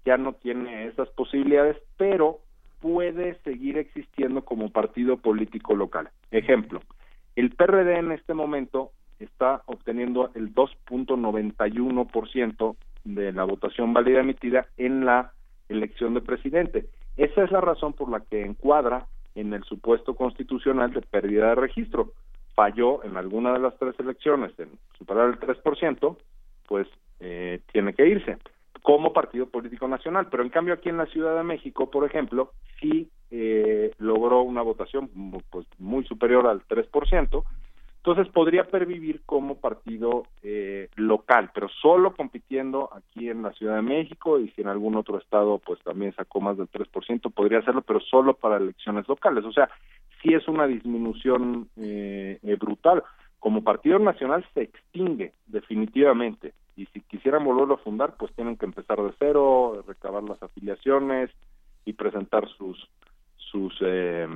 ya no tiene esas posibilidades, pero puede seguir existiendo como partido político local. Ejemplo, el PRD en este momento está obteniendo el 2.91% de la votación válida emitida en la elección de presidente. Esa es la razón por la que encuadra en el supuesto constitucional de pérdida de registro. Falló en alguna de las tres elecciones en superar el 3%, pues eh, tiene que irse como partido político nacional. Pero en cambio aquí en la Ciudad de México, por ejemplo, sí eh, logró una votación pues, muy superior al 3%, entonces podría pervivir como partido eh, local, pero solo compitiendo aquí en la Ciudad de México y si en algún otro estado pues también sacó más del 3%, podría hacerlo, pero solo para elecciones locales. O sea, sí es una disminución eh, eh, brutal. Como partido nacional se extingue definitivamente y si quisieran volverlo a fundar pues tienen que empezar de cero, recabar las afiliaciones y presentar sus sus eh,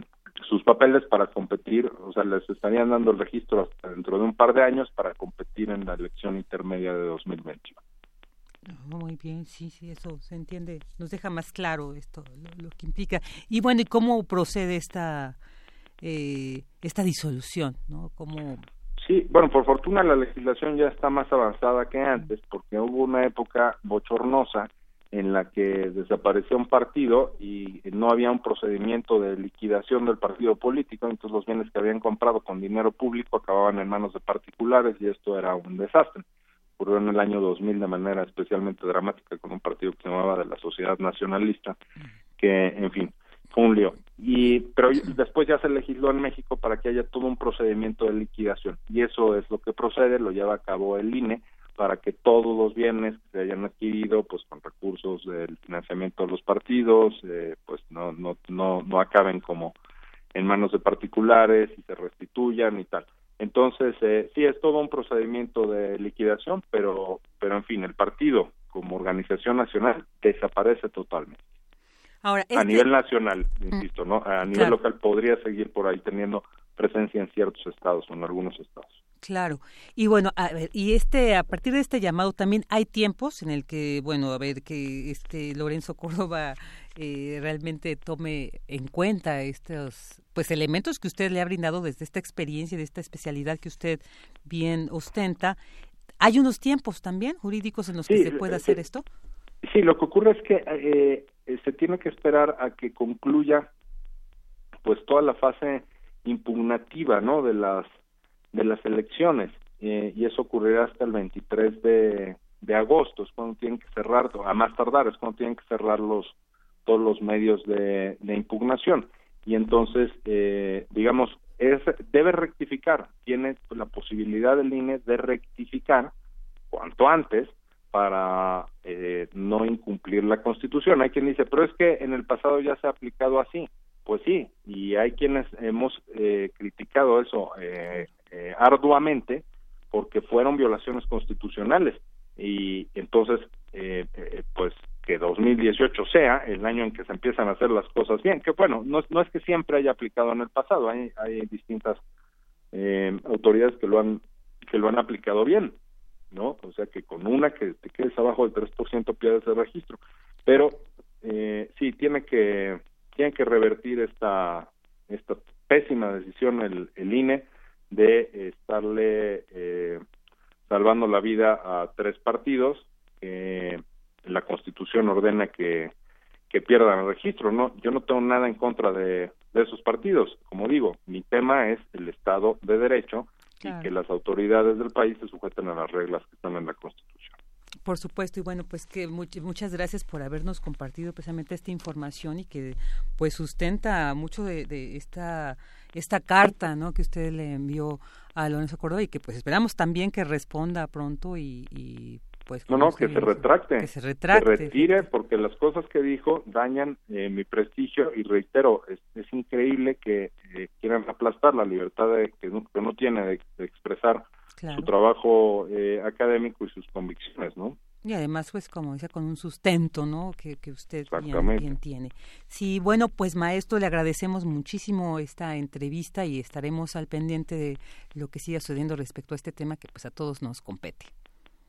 sus papeles para competir, o sea, les estarían dando el registro hasta dentro de un par de años para competir en la elección intermedia de 2020. muy bien, sí, sí, eso se entiende, nos deja más claro esto, lo, que implica. Y bueno, ¿y cómo procede esta eh, esta disolución, no? ¿Cómo... Sí, bueno, por fortuna la legislación ya está más avanzada que antes, porque hubo una época bochornosa en la que desapareció un partido y no había un procedimiento de liquidación del partido político, entonces los bienes que habían comprado con dinero público acababan en manos de particulares y esto era un desastre. Ocurrió en el año 2000 de manera especialmente dramática con un partido que se llamaba de la Sociedad Nacionalista, que, en fin, fue un lío. Y, pero después ya se legisló en México para que haya todo un procedimiento de liquidación. Y eso es lo que procede, lo lleva a cabo el INE para que todos los bienes que se hayan adquirido pues con recursos del financiamiento de los partidos eh, pues no no no no acaben como en manos de particulares y se restituyan y tal. Entonces eh, sí es todo un procedimiento de liquidación pero pero en fin el partido como organización nacional desaparece totalmente Ahora, a este nivel nacional insisto no a nivel local podría seguir por ahí teniendo presencia en ciertos estados o en algunos estados Claro. Y bueno, a ver, y este a partir de este llamado también hay tiempos en el que, bueno, a ver que este Lorenzo Córdoba eh, realmente tome en cuenta estos pues elementos que usted le ha brindado desde esta experiencia, de esta especialidad que usted bien ostenta. ¿Hay unos tiempos también jurídicos en los que se puede hacer esto? Sí, lo que ocurre es que eh, eh, se tiene que esperar a que concluya pues toda la fase impugnativa, ¿no? De las de las elecciones eh, y eso ocurrirá hasta el 23 de, de agosto, es cuando tienen que cerrar, a más tardar, es cuando tienen que cerrar los todos los medios de, de impugnación y entonces, eh, digamos, es, debe rectificar, tiene la posibilidad del INE de rectificar cuanto antes para eh, no incumplir la Constitución. Hay quien dice, pero es que en el pasado ya se ha aplicado así. pues sí, y hay quienes hemos eh, criticado eso eh, eh, arduamente porque fueron violaciones constitucionales y entonces pues que 2018 sea el año en que se empiezan a hacer las cosas bien, que bueno, no, no es que siempre haya aplicado en el pasado, hay, hay distintas autoridades que lo han que lo han aplicado bien, ¿no? O sea que con una que te quedes abajo del 3% pierdes el registro, pero eh, sí tiene que tiene que revertir esta esta pésima decisión el, el INE de estarle eh, salvando la vida a tres partidos que la Constitución ordena que que pierdan el registro no yo no tengo nada en contra de, de esos partidos. Como digo mi tema es el Estado de Derecho y que las autoridades del país se sujeten a las reglas que están en la Constitución por supuesto, y bueno, pues que muchas gracias por habernos compartido precisamente esta información y que pues sustenta mucho de, esta esta carta, ¿no? Que usted le envió a Lorenzo Córdoba y que pues esperamos también que responda pronto y, pues no no que se retracte que se retracte retire porque las cosas que dijo dañan eh, mi prestigio y reitero es, increíble que eh, quieran aplastar la libertad de, que, uno tiene de expresar su trabajo eh, académico y sus convicciones, ¿no? Y además, pues, como dice, con un sustento, ¿no? Que, que usted bien, tiene. Sí, bueno, pues, maestro, le agradecemos muchísimo esta entrevista y estaremos al pendiente de lo que siga sucediendo respecto a este tema que, pues, a todos nos compete.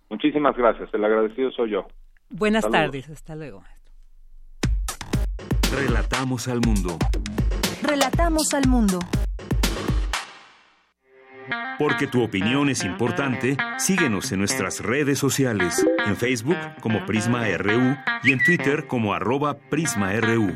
Muchísimas gracias. El agradecido soy yo. Buenas tardes. Hasta luego. Relatamos al mundo. Relatamos al mundo. Porque tu opinión es importante, síguenos en nuestras redes sociales, en Facebook como Prisma RU y en Twitter como arroba PrismaRU.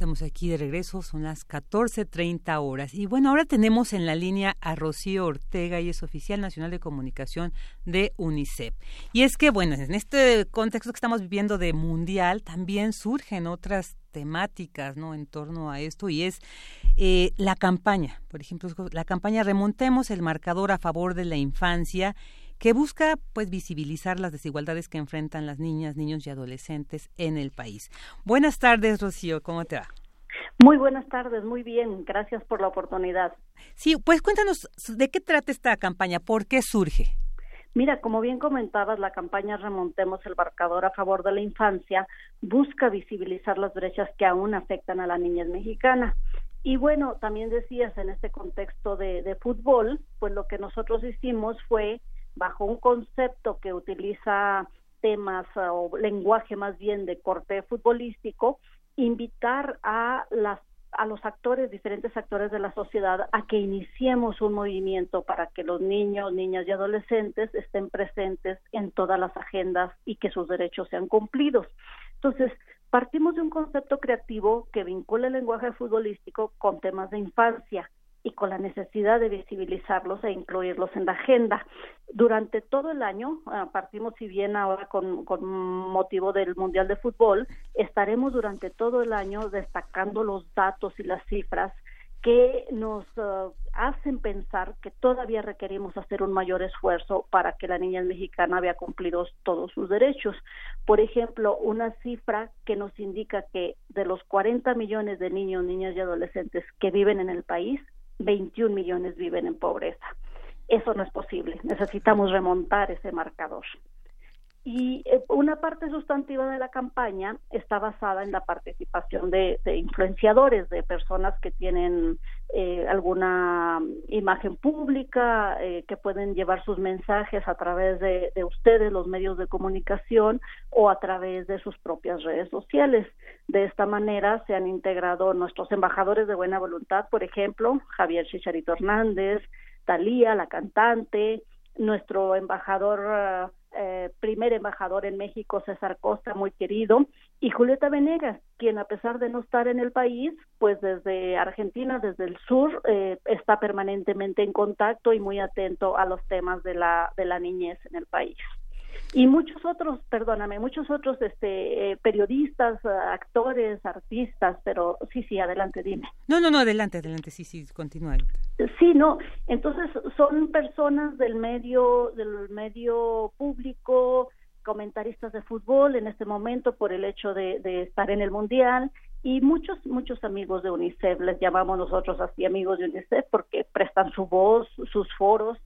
Estamos aquí de regreso, son las 14.30 horas. Y bueno, ahora tenemos en la línea a Rocío Ortega, y es oficial nacional de comunicación de UNICEF. Y es que, bueno, en este contexto que estamos viviendo de mundial, también surgen otras temáticas no en torno a esto y es eh, la campaña por ejemplo la campaña remontemos el marcador a favor de la infancia que busca pues visibilizar las desigualdades que enfrentan las niñas, niños y adolescentes en el país. Buenas tardes, Rocío, ¿cómo te va? Muy buenas tardes, muy bien, gracias por la oportunidad. Sí, pues cuéntanos de qué trata esta campaña, por qué surge. Mira, como bien comentabas, la campaña Remontemos el Marcador a favor de la infancia busca visibilizar las brechas que aún afectan a la niñez mexicana. Y bueno, también decías en este contexto de, de fútbol, pues lo que nosotros hicimos fue bajo un concepto que utiliza temas o lenguaje más bien de corte futbolístico, invitar a las a los actores, diferentes actores de la sociedad, a que iniciemos un movimiento para que los niños, niñas y adolescentes estén presentes en todas las agendas y que sus derechos sean cumplidos. Entonces, partimos de un concepto creativo que vincula el lenguaje futbolístico con temas de infancia y con la necesidad de visibilizarlos e incluirlos en la agenda. Durante todo el año, ah, partimos si bien ahora con, con, motivo del Mundial de Fútbol, estaremos durante todo el año destacando los datos y las cifras que nos ah, hacen pensar que todavía requerimos hacer un mayor esfuerzo para que la niña mexicana vea cumplidos todos sus derechos. Por ejemplo, una cifra que nos indica que de los 40 millones de niños, niñas y adolescentes que viven en el país, 21 millones viven en pobreza. Eso no es posible. Necesitamos remontar ese marcador. Y eh, una parte sustantiva de la campaña está basada en la participación de, influenciadores, de personas que tienen eh, alguna imagen pública, eh, que pueden llevar sus mensajes a través de, de, ustedes, los medios de comunicación, o a través de sus propias redes sociales. De esta manera se han integrado nuestros embajadores de buena voluntad, por ejemplo, Javier Chicharito Hernández, Talía, la cantante, nuestro embajador eh, primer embajador en México, César Costa, muy querido, y Julieta Venegas, quien a pesar de no estar en el país, pues desde Argentina, desde el sur, eh, está permanentemente en contacto y muy atento a los temas de la, de la niñez en el país. Y muchos otros, perdóname, muchos otros este, eh, periodistas, actores, artistas, pero sí, sí, adelante, dime. No, no, no, adelante, adelante, sí, sí, continúa. Sí, no, entonces son personas del medio, del medio público, comentaristas de fútbol en este momento por el hecho de, de, estar en el mundial y muchos muchos amigos de UNICEF les llamamos nosotros así amigos de UNICEF porque prestan su voz sus foros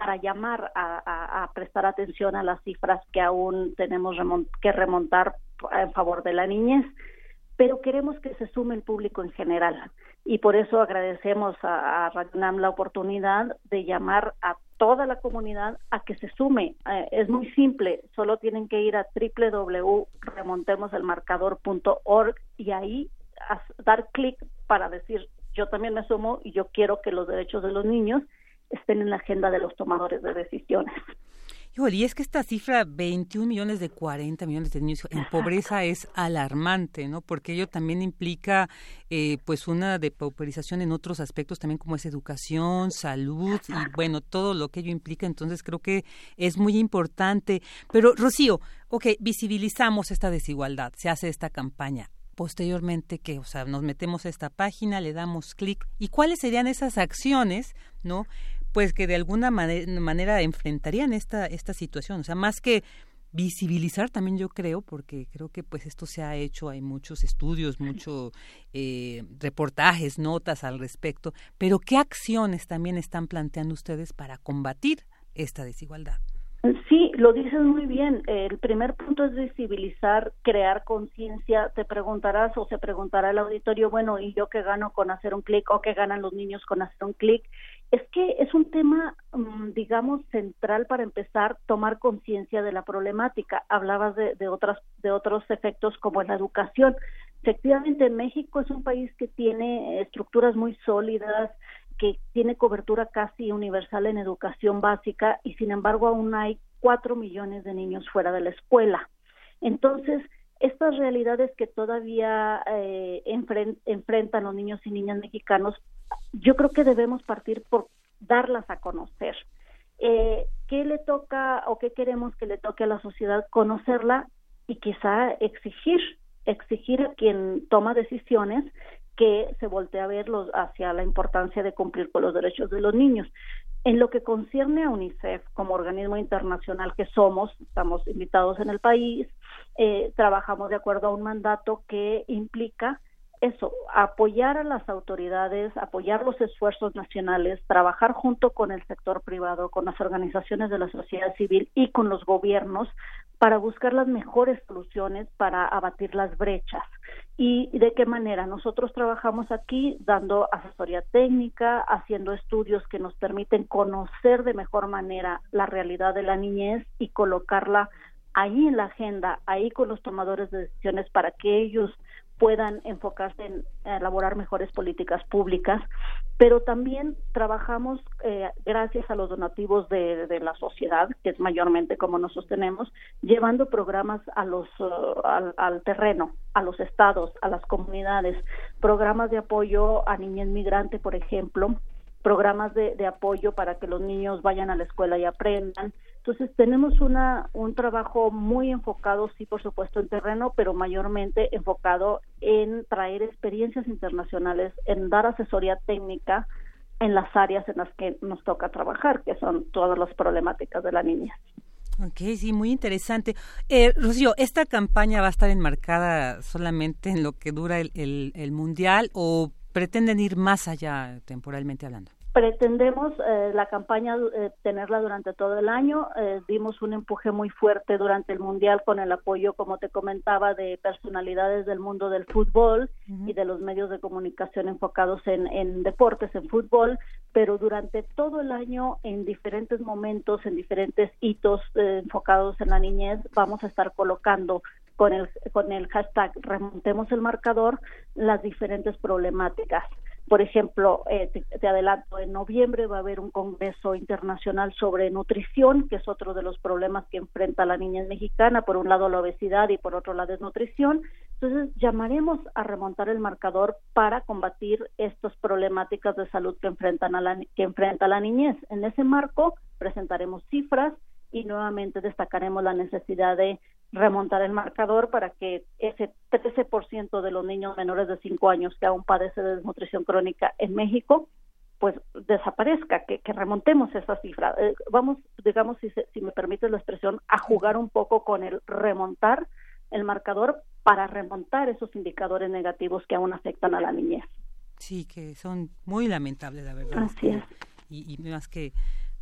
para llamar a, prestar atención a las cifras que aún tenemos que remontar en favor de la niñez, pero queremos que se sume el público en general y por eso agradecemos a, a la oportunidad de llamar a toda la comunidad a que se sume. Eh, es muy simple, solo tienen que ir a www.remontemoselmarcador.org y ahí dar clic para decir yo también me sumo y yo quiero que los derechos de los niños estén en la agenda de los tomadores de decisiones. y es que esta cifra, 21 millones de 40 millones de niños en pobreza es alarmante, ¿no? Porque ello también implica, eh, pues, una depauperización en otros aspectos también como es educación, salud y, bueno, todo lo que ello implica. Entonces, creo que es muy importante. Pero, Rocío, ok, visibilizamos esta desigualdad, se hace esta campaña posteriormente que, o sea, nos metemos a esta página, le damos clic y cuáles serían esas acciones, ¿no? Pues que de alguna manera enfrentarían esta, esta situación. O sea, más que visibilizar también yo creo, porque creo que pues esto se ha hecho, hay muchos estudios, muchos eh, reportajes, notas al respecto, pero ¿qué acciones también están planteando ustedes para combatir esta desigualdad? Sí, lo dices muy bien. El primer punto es visibilizar, crear conciencia. Te preguntarás o se preguntará el auditorio, bueno, ¿y yo qué gano con hacer un clic o qué ganan los niños con hacer un clic? Es que es un tema, mm, digamos, central para empezar, tomar conciencia de la problemática. Hablabas de, de, otras, de otros efectos como la educación. Efectivamente, México es un país que tiene estructuras muy sólidas, que tiene cobertura casi universal en educación básica y sin embargo aún hay cuatro millones de niños fuera de la escuela. Entonces, estas realidades que todavía eh, enfrentan los niños y niñas mexicanos, yo creo que debemos partir por darlas a conocer. Eh, ¿Qué le toca o qué queremos que le toque a la sociedad? Conocerla y quizá exigir, exigir a quien toma decisiones que se voltea a ver hacia la importancia de cumplir con los derechos de los niños. En lo que concierne a UNICEF como organismo internacional que somos, estamos invitados en el país, eh, trabajamos de acuerdo a un mandato que implica eso, apoyar a las autoridades, apoyar los esfuerzos nacionales, trabajar junto con el sector privado, con las organizaciones de la sociedad civil y con los gobiernos para buscar las mejores soluciones para abatir las brechas. ¿Y de qué manera? Nosotros trabajamos aquí dando asesoría técnica, haciendo estudios que nos permiten conocer de mejor manera la realidad de la niñez y colocarla ahí en la agenda, ahí con los tomadores de decisiones para que ellos puedan enfocarse en elaborar mejores políticas públicas, pero también trabajamos eh, gracias a los donativos de, la sociedad, que es mayormente como nos sostenemos, llevando programas a los uh, al, terreno, a los estados, a las comunidades, programas de apoyo a niñez migrante, por ejemplo, programas de, de apoyo para que los niños vayan a la escuela y aprendan, entonces tenemos una, un trabajo muy enfocado, sí, por supuesto, en terreno, pero mayormente enfocado en traer experiencias internacionales, en dar asesoría técnica en las áreas en las que nos toca trabajar, que son todas las problemáticas de la niña. Ok, sí, muy interesante. Eh, Rocío, ¿esta campaña va a estar enmarcada solamente en lo que dura el, el Mundial o pretenden ir más allá temporalmente hablando? Pretendemos eh, la campaña eh, tenerla durante todo el año. Eh, dimos un empuje muy fuerte durante el Mundial con el apoyo, como te comentaba, de personalidades del mundo del fútbol y de los medios de comunicación enfocados en, en deportes, en fútbol, pero durante todo el año, en diferentes momentos, en diferentes hitos enfocados en la niñez, vamos a estar colocando con el, con el hashtag remontemos el marcador las diferentes problemáticas. Por ejemplo, eh, te, adelanto, en noviembre va a haber un congreso internacional sobre nutrición, que es otro de los problemas que enfrenta la niñez mexicana, por un lado la obesidad y por otro la desnutrición. Entonces, llamaremos a remontar el marcador para combatir estas problemáticas de salud que enfrentan a la que enfrenta la niñez. En ese marco presentaremos cifras y nuevamente destacaremos la necesidad de remontar el marcador para que ese 13% de los niños menores de 5 años que aún padece de desnutrición crónica en México pues desaparezca, que, remontemos esa cifra. Eh, vamos, digamos, si, si me permite la expresión, a jugar un poco con el remontar el marcador para remontar esos indicadores negativos que aún afectan a la niñez. Sí, que son muy lamentables, la verdad. Así es. Y, y más que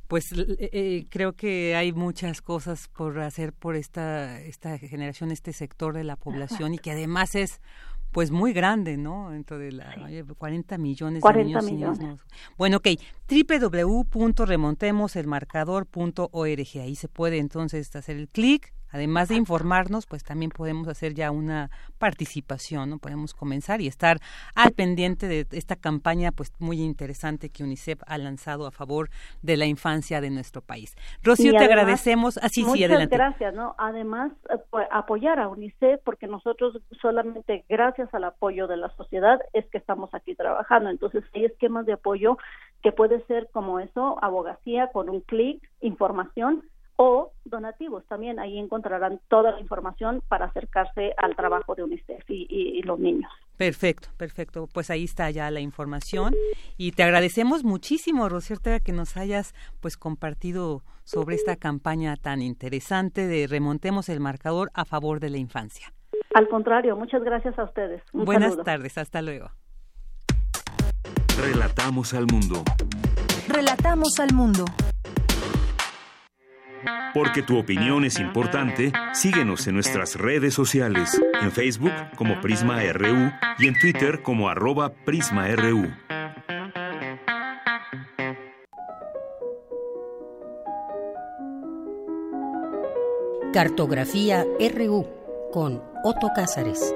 pues eh, eh, creo que hay muchas cosas por hacer por esta esta generación este sector de la población y que además es pues muy grande, ¿no? Dentro de la 40 millones de niños. Millones. Bueno, ok, www.remontemoselmarcador.org. Ahí se puede entonces hacer el clic además de informarnos, pues también podemos hacer ya una participación, ¿no? Podemos comenzar y estar al pendiente de esta campaña pues muy interesante que UNICEF ha lanzado a favor de la infancia de nuestro país. Rocío, te agradecemos. Así ah, sí, adelante. gracias, ¿no? Además, eh, pues, apoyar a UNICEF porque nosotros solamente gracias al apoyo de la sociedad es que estamos aquí trabajando. Entonces, hay esquemas de apoyo que puede ser como eso, abogacía con un clic, información o donativos. También ahí encontrarán toda la información para acercarse al trabajo de UNICEF y, los niños. Perfecto, perfecto. Pues ahí está ya la información y te agradecemos muchísimo, Rosierta, que nos hayas pues compartido sobre esta campaña tan interesante de remontemos el marcador a favor de la infancia. Al contrario, muchas gracias a ustedes. Buenas tardes, hasta luego. Relatamos al mundo. Relatamos al mundo. Porque tu opinión es importante, síguenos en nuestras redes sociales, en Facebook como Prisma RU y en Twitter como arroba PrismaRU. Cartografía RU con Otto Cázares.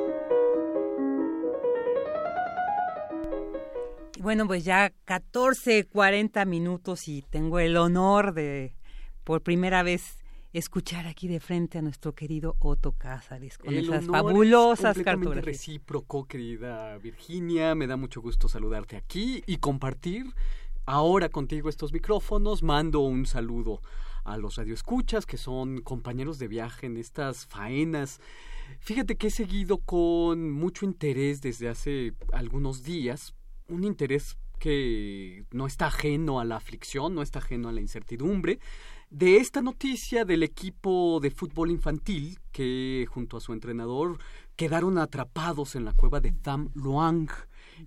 Bueno, pues ya 14, 40 minutos y tengo el honor de por primera vez escuchar aquí de frente a nuestro querido Otto Cázares con esas fabulosas es completamente recíproco, querida Virginia. Me da mucho gusto saludarte aquí y compartir ahora contigo estos micrófonos. Mando un saludo a los radioescuchas que son compañeros de viaje en estas faenas. Fíjate que he seguido con mucho interés desde hace algunos días, un interés que no está ajeno a la aflicción, no está ajeno a la incertidumbre, de esta noticia del equipo de fútbol infantil que junto a su entrenador quedaron atrapados en la cueva de Tham Luang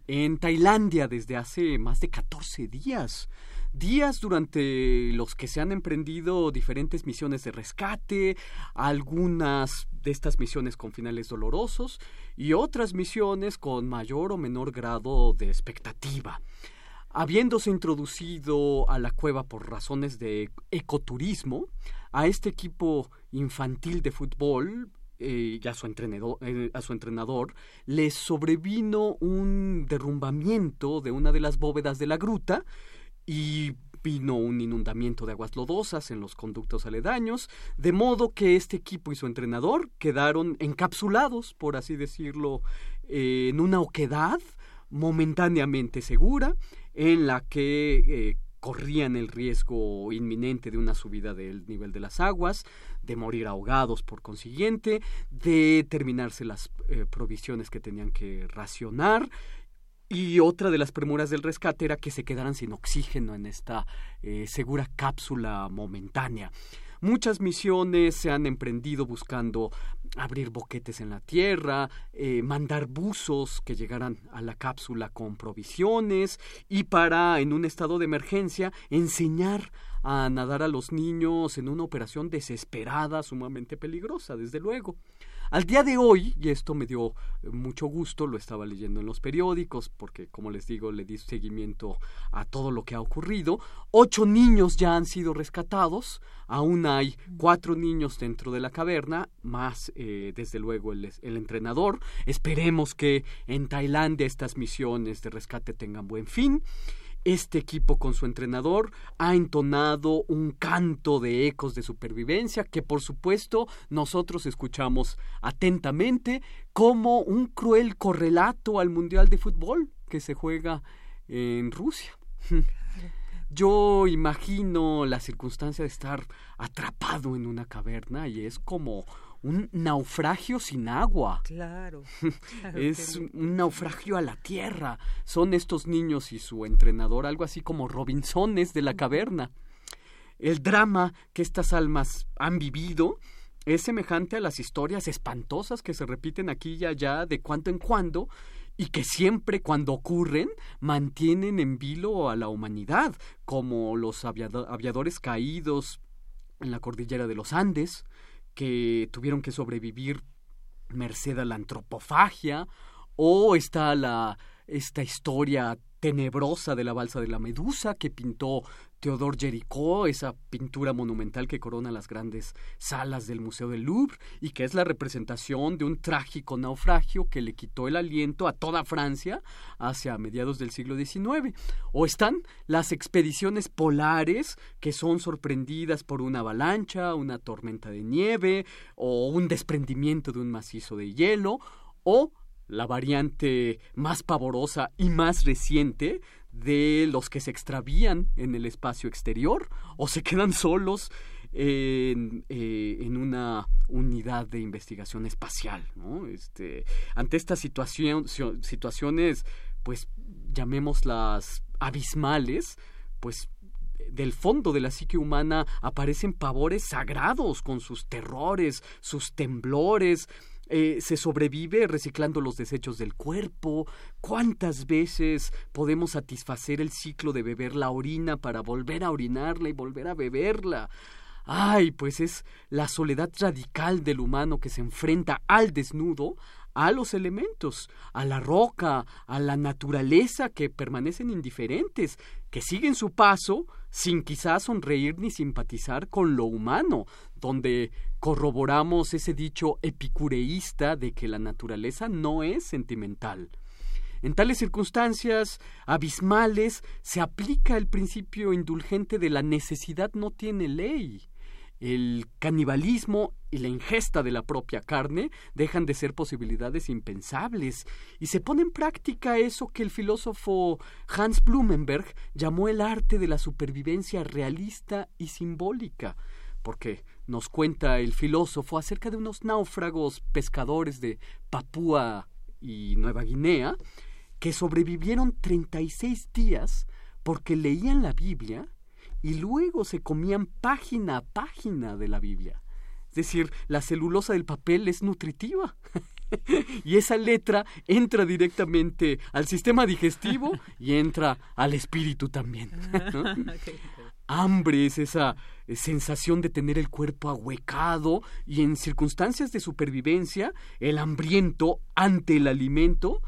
en Tailandia desde hace más de 14 días. Días durante los que se han emprendido diferentes misiones de rescate, algunas de estas misiones con finales dolorosos y otras misiones con mayor o menor grado de expectativa habiéndose introducido a la cueva por razones de ecoturismo, a este equipo infantil de fútbol eh, y a su, entrenador, eh, a su entrenador les sobrevino un derrumbamiento de una de las bóvedas de la gruta y vino un inundamiento de aguas lodosas en los conductos aledaños, de modo que este equipo y su entrenador quedaron encapsulados, por así decirlo, en una oquedad momentáneamente segura en la que eh, corrían el riesgo inminente de una subida del nivel de las aguas, de morir ahogados por consiguiente, de terminarse las eh, provisiones que tenían que racionar. Y otra de las premuras del rescate era que se quedaran sin oxígeno en esta eh, segura cápsula momentánea. Muchas misiones se han emprendido buscando abrir boquetes en la tierra, eh, mandar buzos que llegaran a la cápsula con provisiones y para, en un estado de emergencia, enseñar a nadar a los niños en una operación desesperada, sumamente peligrosa, desde luego. Al día de hoy, y esto me dio eh, mucho gusto, lo estaba leyendo en los periódicos, porque como les digo, le di seguimiento a todo lo que ha ocurrido, ocho niños ya han sido rescatados, aún hay cuatro niños dentro de la caverna, más eh, desde luego el, el entrenador. Esperemos que en Tailandia estas misiones de rescate tengan buen fin. Este equipo con su entrenador ha entonado un canto de ecos de supervivencia que por supuesto nosotros escuchamos atentamente como un cruel correlato al Mundial de Fútbol que se juega en Rusia. yo imagino la circunstancia de estar atrapado en una caverna y es como un naufragio sin agua. Claro. es un naufragio a la tierra. Son estos niños y su entrenador algo así como Robinsones de la caverna. El drama que estas almas han vivido es semejante a las historias espantosas que se repiten aquí y allá de cuando en cuando y que siempre cuando ocurren mantienen en vilo a la humanidad, como los aviadores caídos en la cordillera de los Andes, que tuvieron que sobrevivir merced a la antropofagia, o está la esta historia tenebrosa de la balsa de la medusa que pintó Theodore Jericó, esa pintura monumental que corona las grandes salas del Museo del Louvre y que es la representación de un trágico naufragio que le quitó el aliento a toda Francia hacia mediados del siglo XIX. O están las expediciones polares que son sorprendidas por una avalancha, una tormenta de nieve o un desprendimiento de un macizo de hielo o la variante más pavorosa y más reciente de los que se extravían en el espacio exterior o se quedan solos en, eh, en una unidad de investigación espacial. Este, ante estas situación, situaciones, pues llamémoslas abismales, pues del fondo de la psique humana aparecen pavores sagrados con sus terrores, sus temblores, eh, se sobrevive reciclando los desechos del cuerpo. ¿Cuántas veces podemos satisfacer el ciclo de beber la orina para volver a orinarla y volver a beberla? Ay, pues es la soledad radical del humano que se enfrenta al desnudo, a los elementos, a la roca, a la naturaleza que permanecen indiferentes, que siguen su paso sin quizás sonreír ni simpatizar con lo humano, donde corroboramos ese dicho epicureísta de que la naturaleza no es sentimental. En tales circunstancias abismales se aplica el principio indulgente de la necesidad no tiene ley. El canibalismo y la ingesta de la propia carne dejan de ser posibilidades impensables y se pone en práctica eso que el filósofo Hans Blumenberg llamó el arte de la supervivencia realista y simbólica, porque nos cuenta el filósofo acerca de unos náufragos pescadores de Papúa y Nueva Guinea que sobrevivieron 36 días porque leían la Biblia y luego se comían página a página de la Biblia. Es decir, la celulosa del papel es nutritiva. y esa letra entra directamente al sistema digestivo y entra al espíritu también. Hambre es esa eh, sensación de tener el cuerpo ahuecado y en circunstancias de supervivencia, el hambriento ante el alimento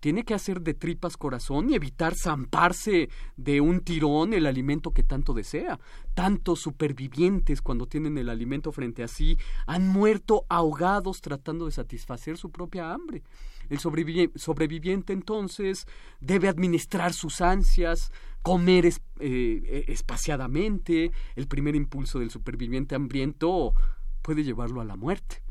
tiene que hacer de tripas corazón y evitar zamparse de un tirón el alimento que tanto desea. Tantos supervivientes cuando tienen el alimento frente a sí han muerto ahogados tratando de satisfacer su propia hambre. El sobreviviente entonces debe administrar sus ansias, comer eh, e-, espaciadamente. El primer impulso del superviviente hambriento puede llevarlo a la muerte.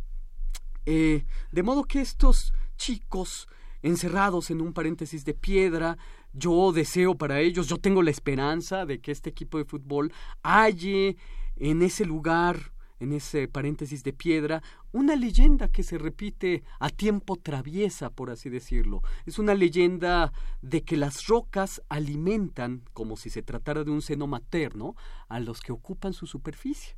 Eh, de modo que estos chicos encerrados en un paréntesis de piedra. Yo deseo para ellos, yo tengo la esperanza de que este equipo de fútbol halle en ese lugar, en ese paréntesis de piedra, una leyenda que se repite a tiempo traviesa, por así decirlo. Es una leyenda de que las rocas alimentan, como si se tratara de un seno materno, a los que ocupan su superficie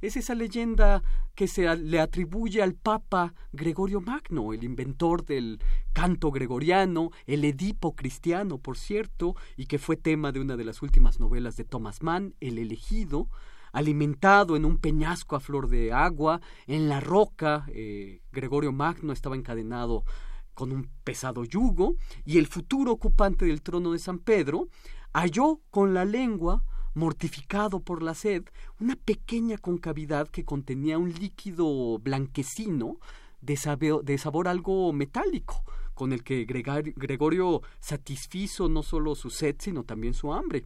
es esa leyenda que se le atribuye al Papa Gregorio Magno, el inventor del canto gregoriano, el Edipo cristiano, por cierto, y que fue tema de una de las últimas novelas de Thomas Mann, El elegido, alimentado en un peñasco a flor de agua, en la roca, eh, Gregorio Magno estaba encadenado con un pesado yugo, y el futuro ocupante del trono de San Pedro halló con la lengua mortificado por la sed, una pequeña concavidad que contenía un líquido blanquecino de, sabor, algo metálico, con el que Gregorio satisfizo no solo su sed, sino también su hambre.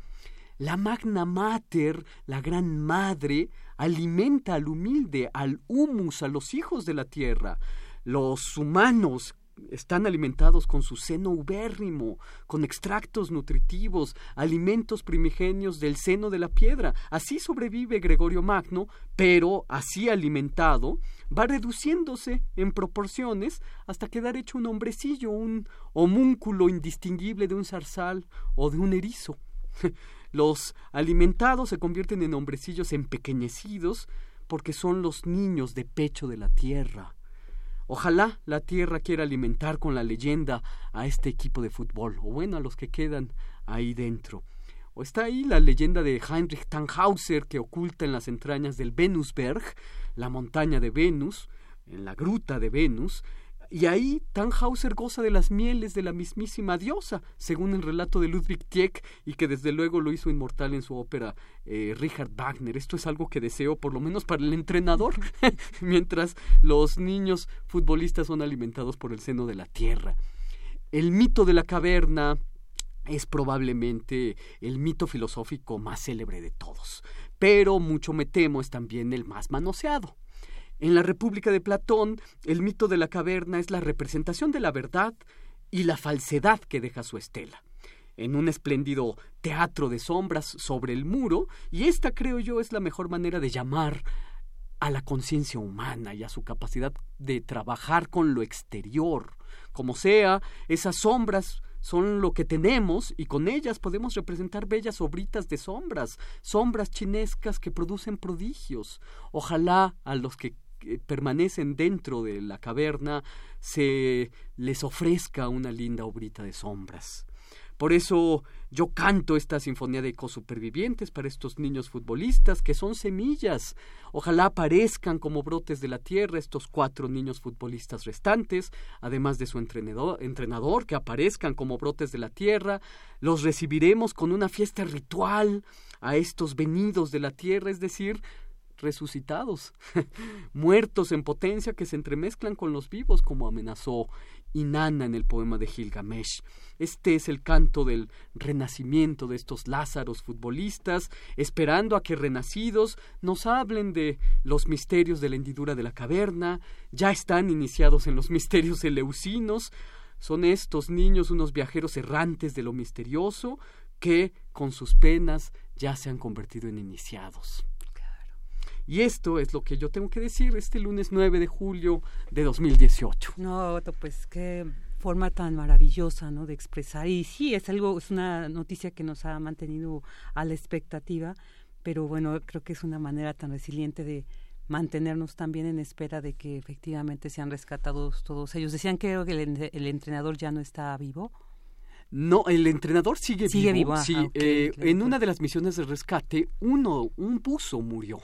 La magna mater, la gran madre, alimenta al humilde, al humus, a los hijos de la tierra. Los humanos están alimentados con su seno ubérrimo, con extractos nutritivos, alimentos primigenios del seno de la piedra. Así sobrevive Gregorio Magno, pero así alimentado, va reduciéndose en proporciones hasta quedar hecho un hombrecillo, un homúnculo indistinguible de un zarzal o de un erizo. Los alimentados se convierten en hombrecillos empequeñecidos porque son los niños de pecho de la tierra. Ojalá la tierra quiera alimentar con la leyenda a este equipo de fútbol, o bueno, a los que quedan ahí dentro. O está ahí la leyenda de Heinrich Tannhauser que oculta en las entrañas del Venusberg, la montaña de Venus, en la gruta de Venus, y ahí Tannhauser goza de las mieles de la mismísima diosa, según el relato de Ludwig Tieck, y que desde luego lo hizo inmortal en su ópera eh, Richard Wagner. Esto es algo que deseo, por lo menos para el entrenador, mientras los niños futbolistas son alimentados por el seno de la tierra. El mito de la caverna es probablemente el mito filosófico más célebre de todos, pero mucho me temo es también el más manoseado. En la República de Platón, el mito de la caverna es la representación de la verdad y la falsedad que deja su estela. En un espléndido teatro de sombras sobre el muro, y esta creo yo es la mejor manera de llamar a la conciencia humana y a su capacidad de trabajar con lo exterior. Como sea, esas sombras son lo que tenemos y con ellas podemos representar bellas obritas de sombras, sombras chinescas que producen prodigios. Ojalá a los que permanecen dentro de la caverna se les ofrezca una linda obrita de sombras. Por eso yo canto esta sinfonía de supervivientes para estos niños futbolistas que son semillas. Ojalá aparezcan como brotes de la tierra estos cuatro niños futbolistas restantes, además de su entrenador, entrenador, que aparezcan como brotes de la tierra. Los recibiremos con una fiesta ritual a estos venidos de la tierra, es decir, resucitados, muertos en potencia que se entremezclan con los vivos, como amenazó Inanna en el poema de Gilgamesh. Este es el canto del renacimiento de estos Lázaros futbolistas, esperando a que renacidos nos hablen de los misterios de la hendidura de la caverna, ya están iniciados en los misterios eleusinos, son estos niños unos viajeros errantes de lo misterioso que, con sus penas, ya se han convertido en iniciados. Y esto es lo que yo tengo que decir este lunes 9 de julio de 2018. No, pues qué forma tan maravillosa, ¿no? De expresar. Y sí, es algo, es una noticia que nos ha mantenido a la expectativa, pero bueno, creo que es una manera tan resiliente de mantenernos también en espera de que efectivamente sean rescatados todos ellos. Decían que el, entrenador ya no está vivo. No, el entrenador sigue, vivo. sí, ah, eh, en una de las misiones de rescate, uno, un buzo murió.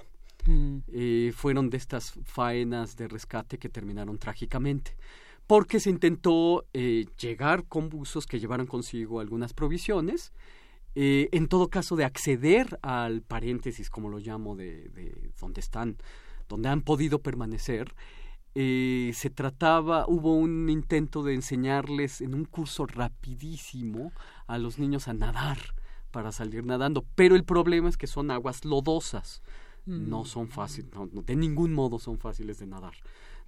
Eh, fueron de estas faenas de rescate que terminaron trágicamente porque se intentó eh, llegar con buzos que llevaran consigo algunas provisiones, eh, en todo caso de acceder al paréntesis, como lo llamo, de, de donde están, donde han podido permanecer. se trataba, hubo un intento de enseñarles en un curso rapidísimo a los niños a nadar para salir nadando, pero el problema es que son aguas lodosas no mm. son fáciles, de ningún modo son fáciles de nadar.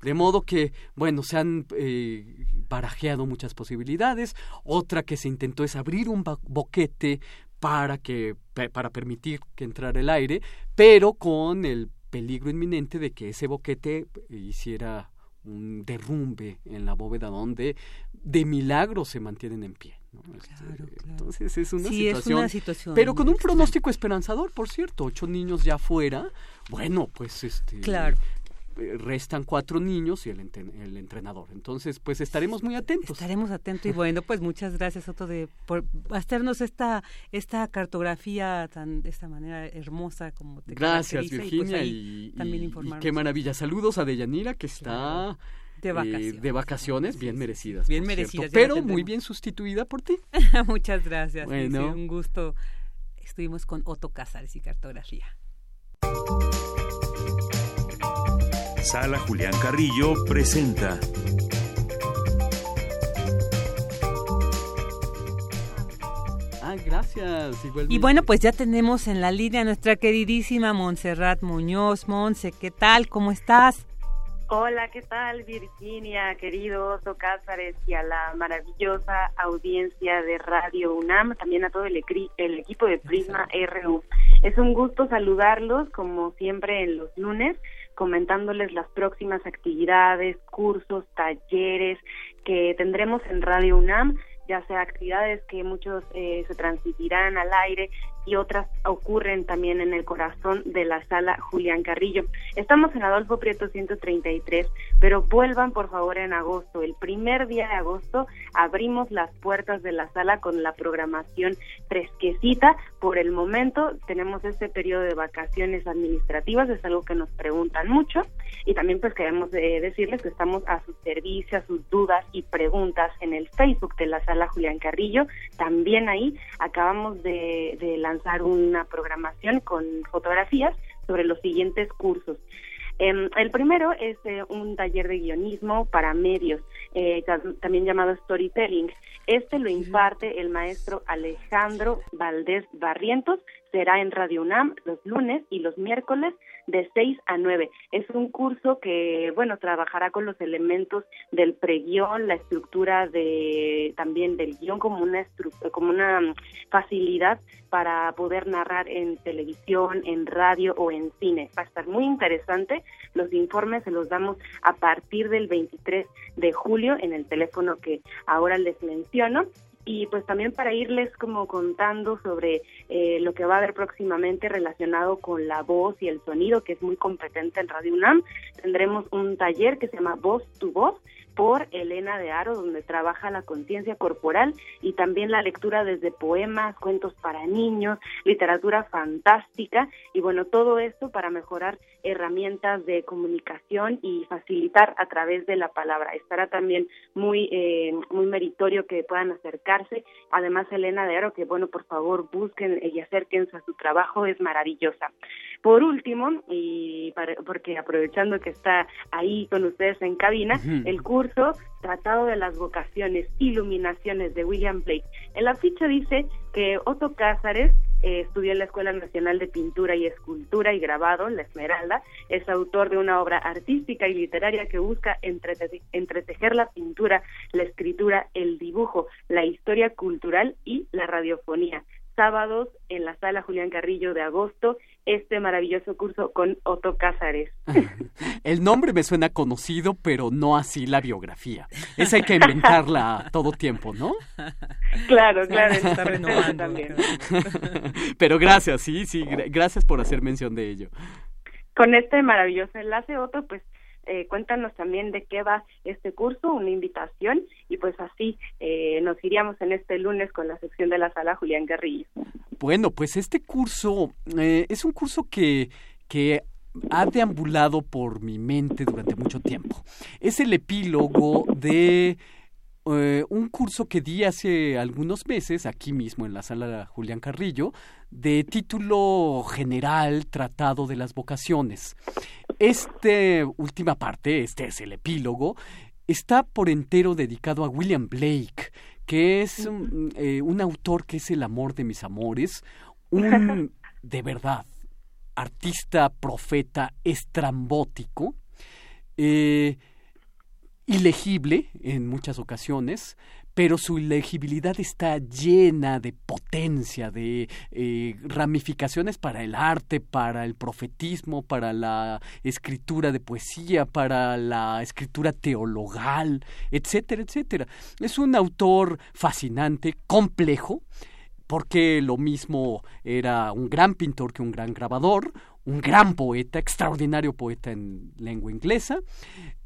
De modo que, bueno, se han eh, barajeado muchas posibilidades. Otra que se intentó es abrir un boquete para que para permitir que entrara el aire, pero con el peligro inminente de que ese boquete hiciera un derrumbe en la bóveda donde de milagro se mantienen en pie. Este, entonces es una, situación, pero con un pronóstico esperanzador, por cierto, ocho niños ya afuera, bueno, pues este, claro. Eh, restan cuatro niños y el, el, entrenador. Entonces, pues estaremos muy atentos. Estaremos atentos y bueno, pues muchas gracias Otto de por hacernos esta esta cartografía tan de esta manera hermosa como te Gracias pues, Virginia y, también qué maravilla. Saludos a Deyanira que está de vacaciones. Eh, de vacaciones bien merecidas. Bien merecidas. pero muy bien sustituida por ti. Muchas gracias. Bueno. un gusto. Estuvimos con Otto Cázares y Cartografía. Sala Julián Carrillo presenta. Ah, gracias. Y bueno, pues ya tenemos en la línea a nuestra queridísima Montserrat Muñoz. Monse, ¿qué tal? ¿Cómo estás? Hola, ¿qué tal Virginia, querido Oso Cázares y a la maravillosa audiencia de Radio UNAM, también a todo el, el equipo de Prisma RU? Es un gusto saludarlos como siempre en los lunes comentándoles las próximas actividades, cursos, talleres que tendremos en Radio UNAM ya sea actividades que muchos eh, se transmitirán al aire y otras ocurren también en el corazón de la sala Julián Carrillo. Estamos en Adolfo Prieto 133, pero vuelvan por favor en agosto. El primer día de agosto abrimos las puertas de la sala con la programación fresquecita. Por el momento tenemos este periodo de vacaciones administrativas, es algo que nos preguntan mucho y también pues queremos eh, decirles que estamos a su servicio, a sus dudas y preguntas en el Facebook de la sala Julián Carrillo. También ahí acabamos de, de lanzar una programación con fotografías sobre los siguientes cursos. Em, el primero es eh, un taller de guionismo para medios, eh, también llamado Storytelling. Este lo imparte el maestro Alejandro Valdés Barrientos. Será en Radio UNAM los lunes y los miércoles de 6 a 9. Es un curso que, bueno, trabajará con los elementos del preguión, la estructura de también del guion como una como una mm, facilidad para poder narrar en televisión, en radio o en cine. Va a estar muy interesante. Los informes se los damos a partir del 23 de julio en el teléfono que ahora les menciono y pues también para irles como contando sobre eh, lo que va a haber próximamente relacionado con la voz y el sonido, que es muy competente en Radio UNAM, tendremos un taller que se llama Voz tu Voz, por Elena de Aro, donde trabaja la conciencia corporal y también la lectura desde poemas, cuentos para niños, literatura fantástica y bueno, todo esto para mejorar herramientas de comunicación y facilitar a través de la palabra. Estará también muy, eh, muy meritorio que puedan acercarse. Además, Elena de Aro, que bueno, por favor busquen y acérquense a su trabajo, es maravillosa. Por último, y porque aprovechando que está ahí con ustedes en cabina, el curso Tratado de las Vocaciones, Iluminaciones de William Blake. En la ficha dice que Otto Cázares eh, estudió en la Escuela Nacional de Pintura y Escultura y Grabado, La Esmeralda, es autor de una obra artística y literaria que busca entretejer la pintura, la escritura, el dibujo, la historia cultural y la radiofonía sábados en la sala Julián Carrillo de agosto este maravilloso curso con Otto Cázares. El nombre me suena conocido, pero no así la biografía. Esa hay que inventarla todo tiempo, ¿no? Claro, claro. Está renovando. También. Pero gracias, sí, sí, gracias por hacer mención de ello. Con este maravilloso enlace, Otto, pues eh, cuéntanos también de qué va este curso, una invitación y pues así eh, nos iríamos en este lunes con la sección de la sala Julián Guerrillo. Bueno, pues este curso eh, es un curso que, que ha deambulado por mi mente durante mucho tiempo. Es el epílogo de un curso que di hace algunos meses aquí mismo en la sala Julián Carrillo de título general Tratado de las Vocaciones. Esta última parte, este es el epílogo, está por entero dedicado a William Blake, que es un, eh, un autor que es el amor de mis amores, un, de verdad, artista, profeta, estrambótico, eh, ilegible en muchas ocasiones, pero su legibilidad está llena de potencia, de eh, ramificaciones para el arte, para el profetismo, para la escritura de poesía, para la escritura teologal, etcétera, etcétera. Es un autor fascinante, complejo, porque lo mismo era un gran pintor que un gran grabador, un gran poeta, extraordinario poeta en lengua inglesa,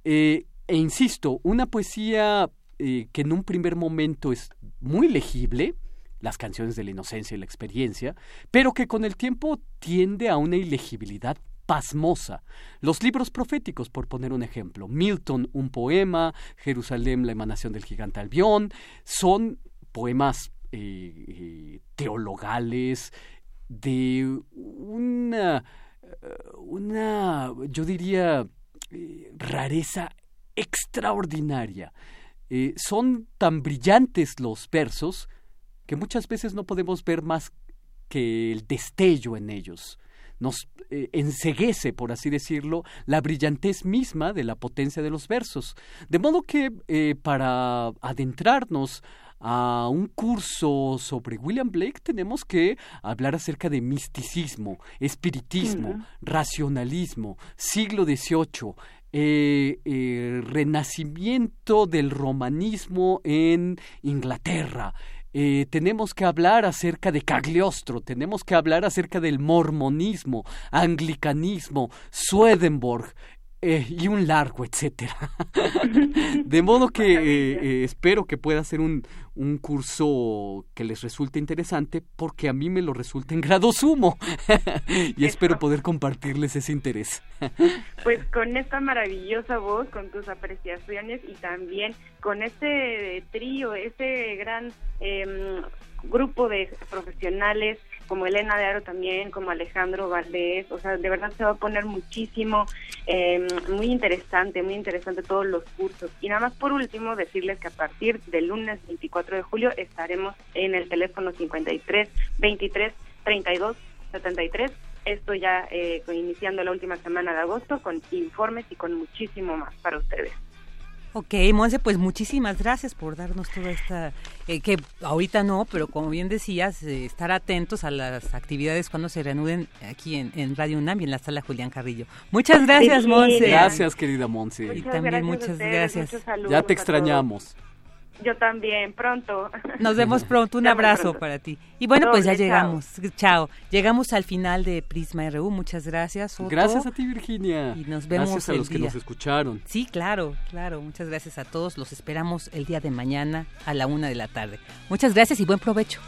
eh, e insisto, una poesía eh, que en un primer momento es muy legible, las canciones de la inocencia y la experiencia, pero que con el tiempo tiende a una ilegibilidad pasmosa. Los libros proféticos, por poner un ejemplo, Milton, un poema, Jerusalén, la emanación del gigante Albión, son poemas eh, eh, teologales de una, una yo diría, rareza extraordinaria. Eh, son tan brillantes los versos que muchas veces no podemos ver más que el destello en ellos. nos eh, enseguece, por así decirlo, la brillantez misma de la potencia de los versos. De modo que eh, para adentrarnos a un curso sobre William Blake tenemos que hablar acerca de misticismo, espiritismo, racionalismo, siglo XVIII, eh, renacimiento del romanismo en Inglaterra, eh, tenemos que hablar acerca de Cagliostro, tenemos que hablar acerca del mormonismo, anglicanismo, Swedenborg, eh, y un largo, etcétera. de modo que eh, eh, espero que pueda ser un, un curso que les resulte interesante, porque a mí me lo resulta en grado sumo. y espero poder compartirles ese interés. pues con esta maravillosa voz, con tus apreciaciones y también con este trío, este gran em, grupo de profesionales como Elena de Aro también, como Alejandro Valdés, o sea, de verdad se va a poner muchísimo, eh, muy interesante, muy interesante todos los cursos. Y nada más por último, decirles que a partir del lunes 24 de julio estaremos en el teléfono 53 23 32 73 esto ya eh, iniciando la última semana de agosto con informes y con muchísimo más para ustedes. Ok, Monse, pues muchísimas gracias por darnos toda esta, eh, que ahorita no, pero como bien decías, eh, estar atentos a las actividades cuando se reanuden aquí en, Radio UNAM y en la sala Julián Carrillo. Muchas gracias, Monse. Gracias, querida Monse. y también muchas gracias. Ya te extrañamos. Yo también, pronto. Nos vemos pronto, un abrazo para ti. Y bueno, pues ya llegamos. Chao. Llegamos al final de Prisma RU. Muchas gracias. Gracias a ti, Virginia. Y nos vemos Gracias a los que nos escucharon. Sí, claro, claro. Muchas gracias a todos. Los esperamos el día de mañana a la una de la tarde. Muchas gracias y buen provecho.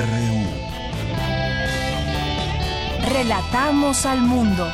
RU. Relatamos al mundo.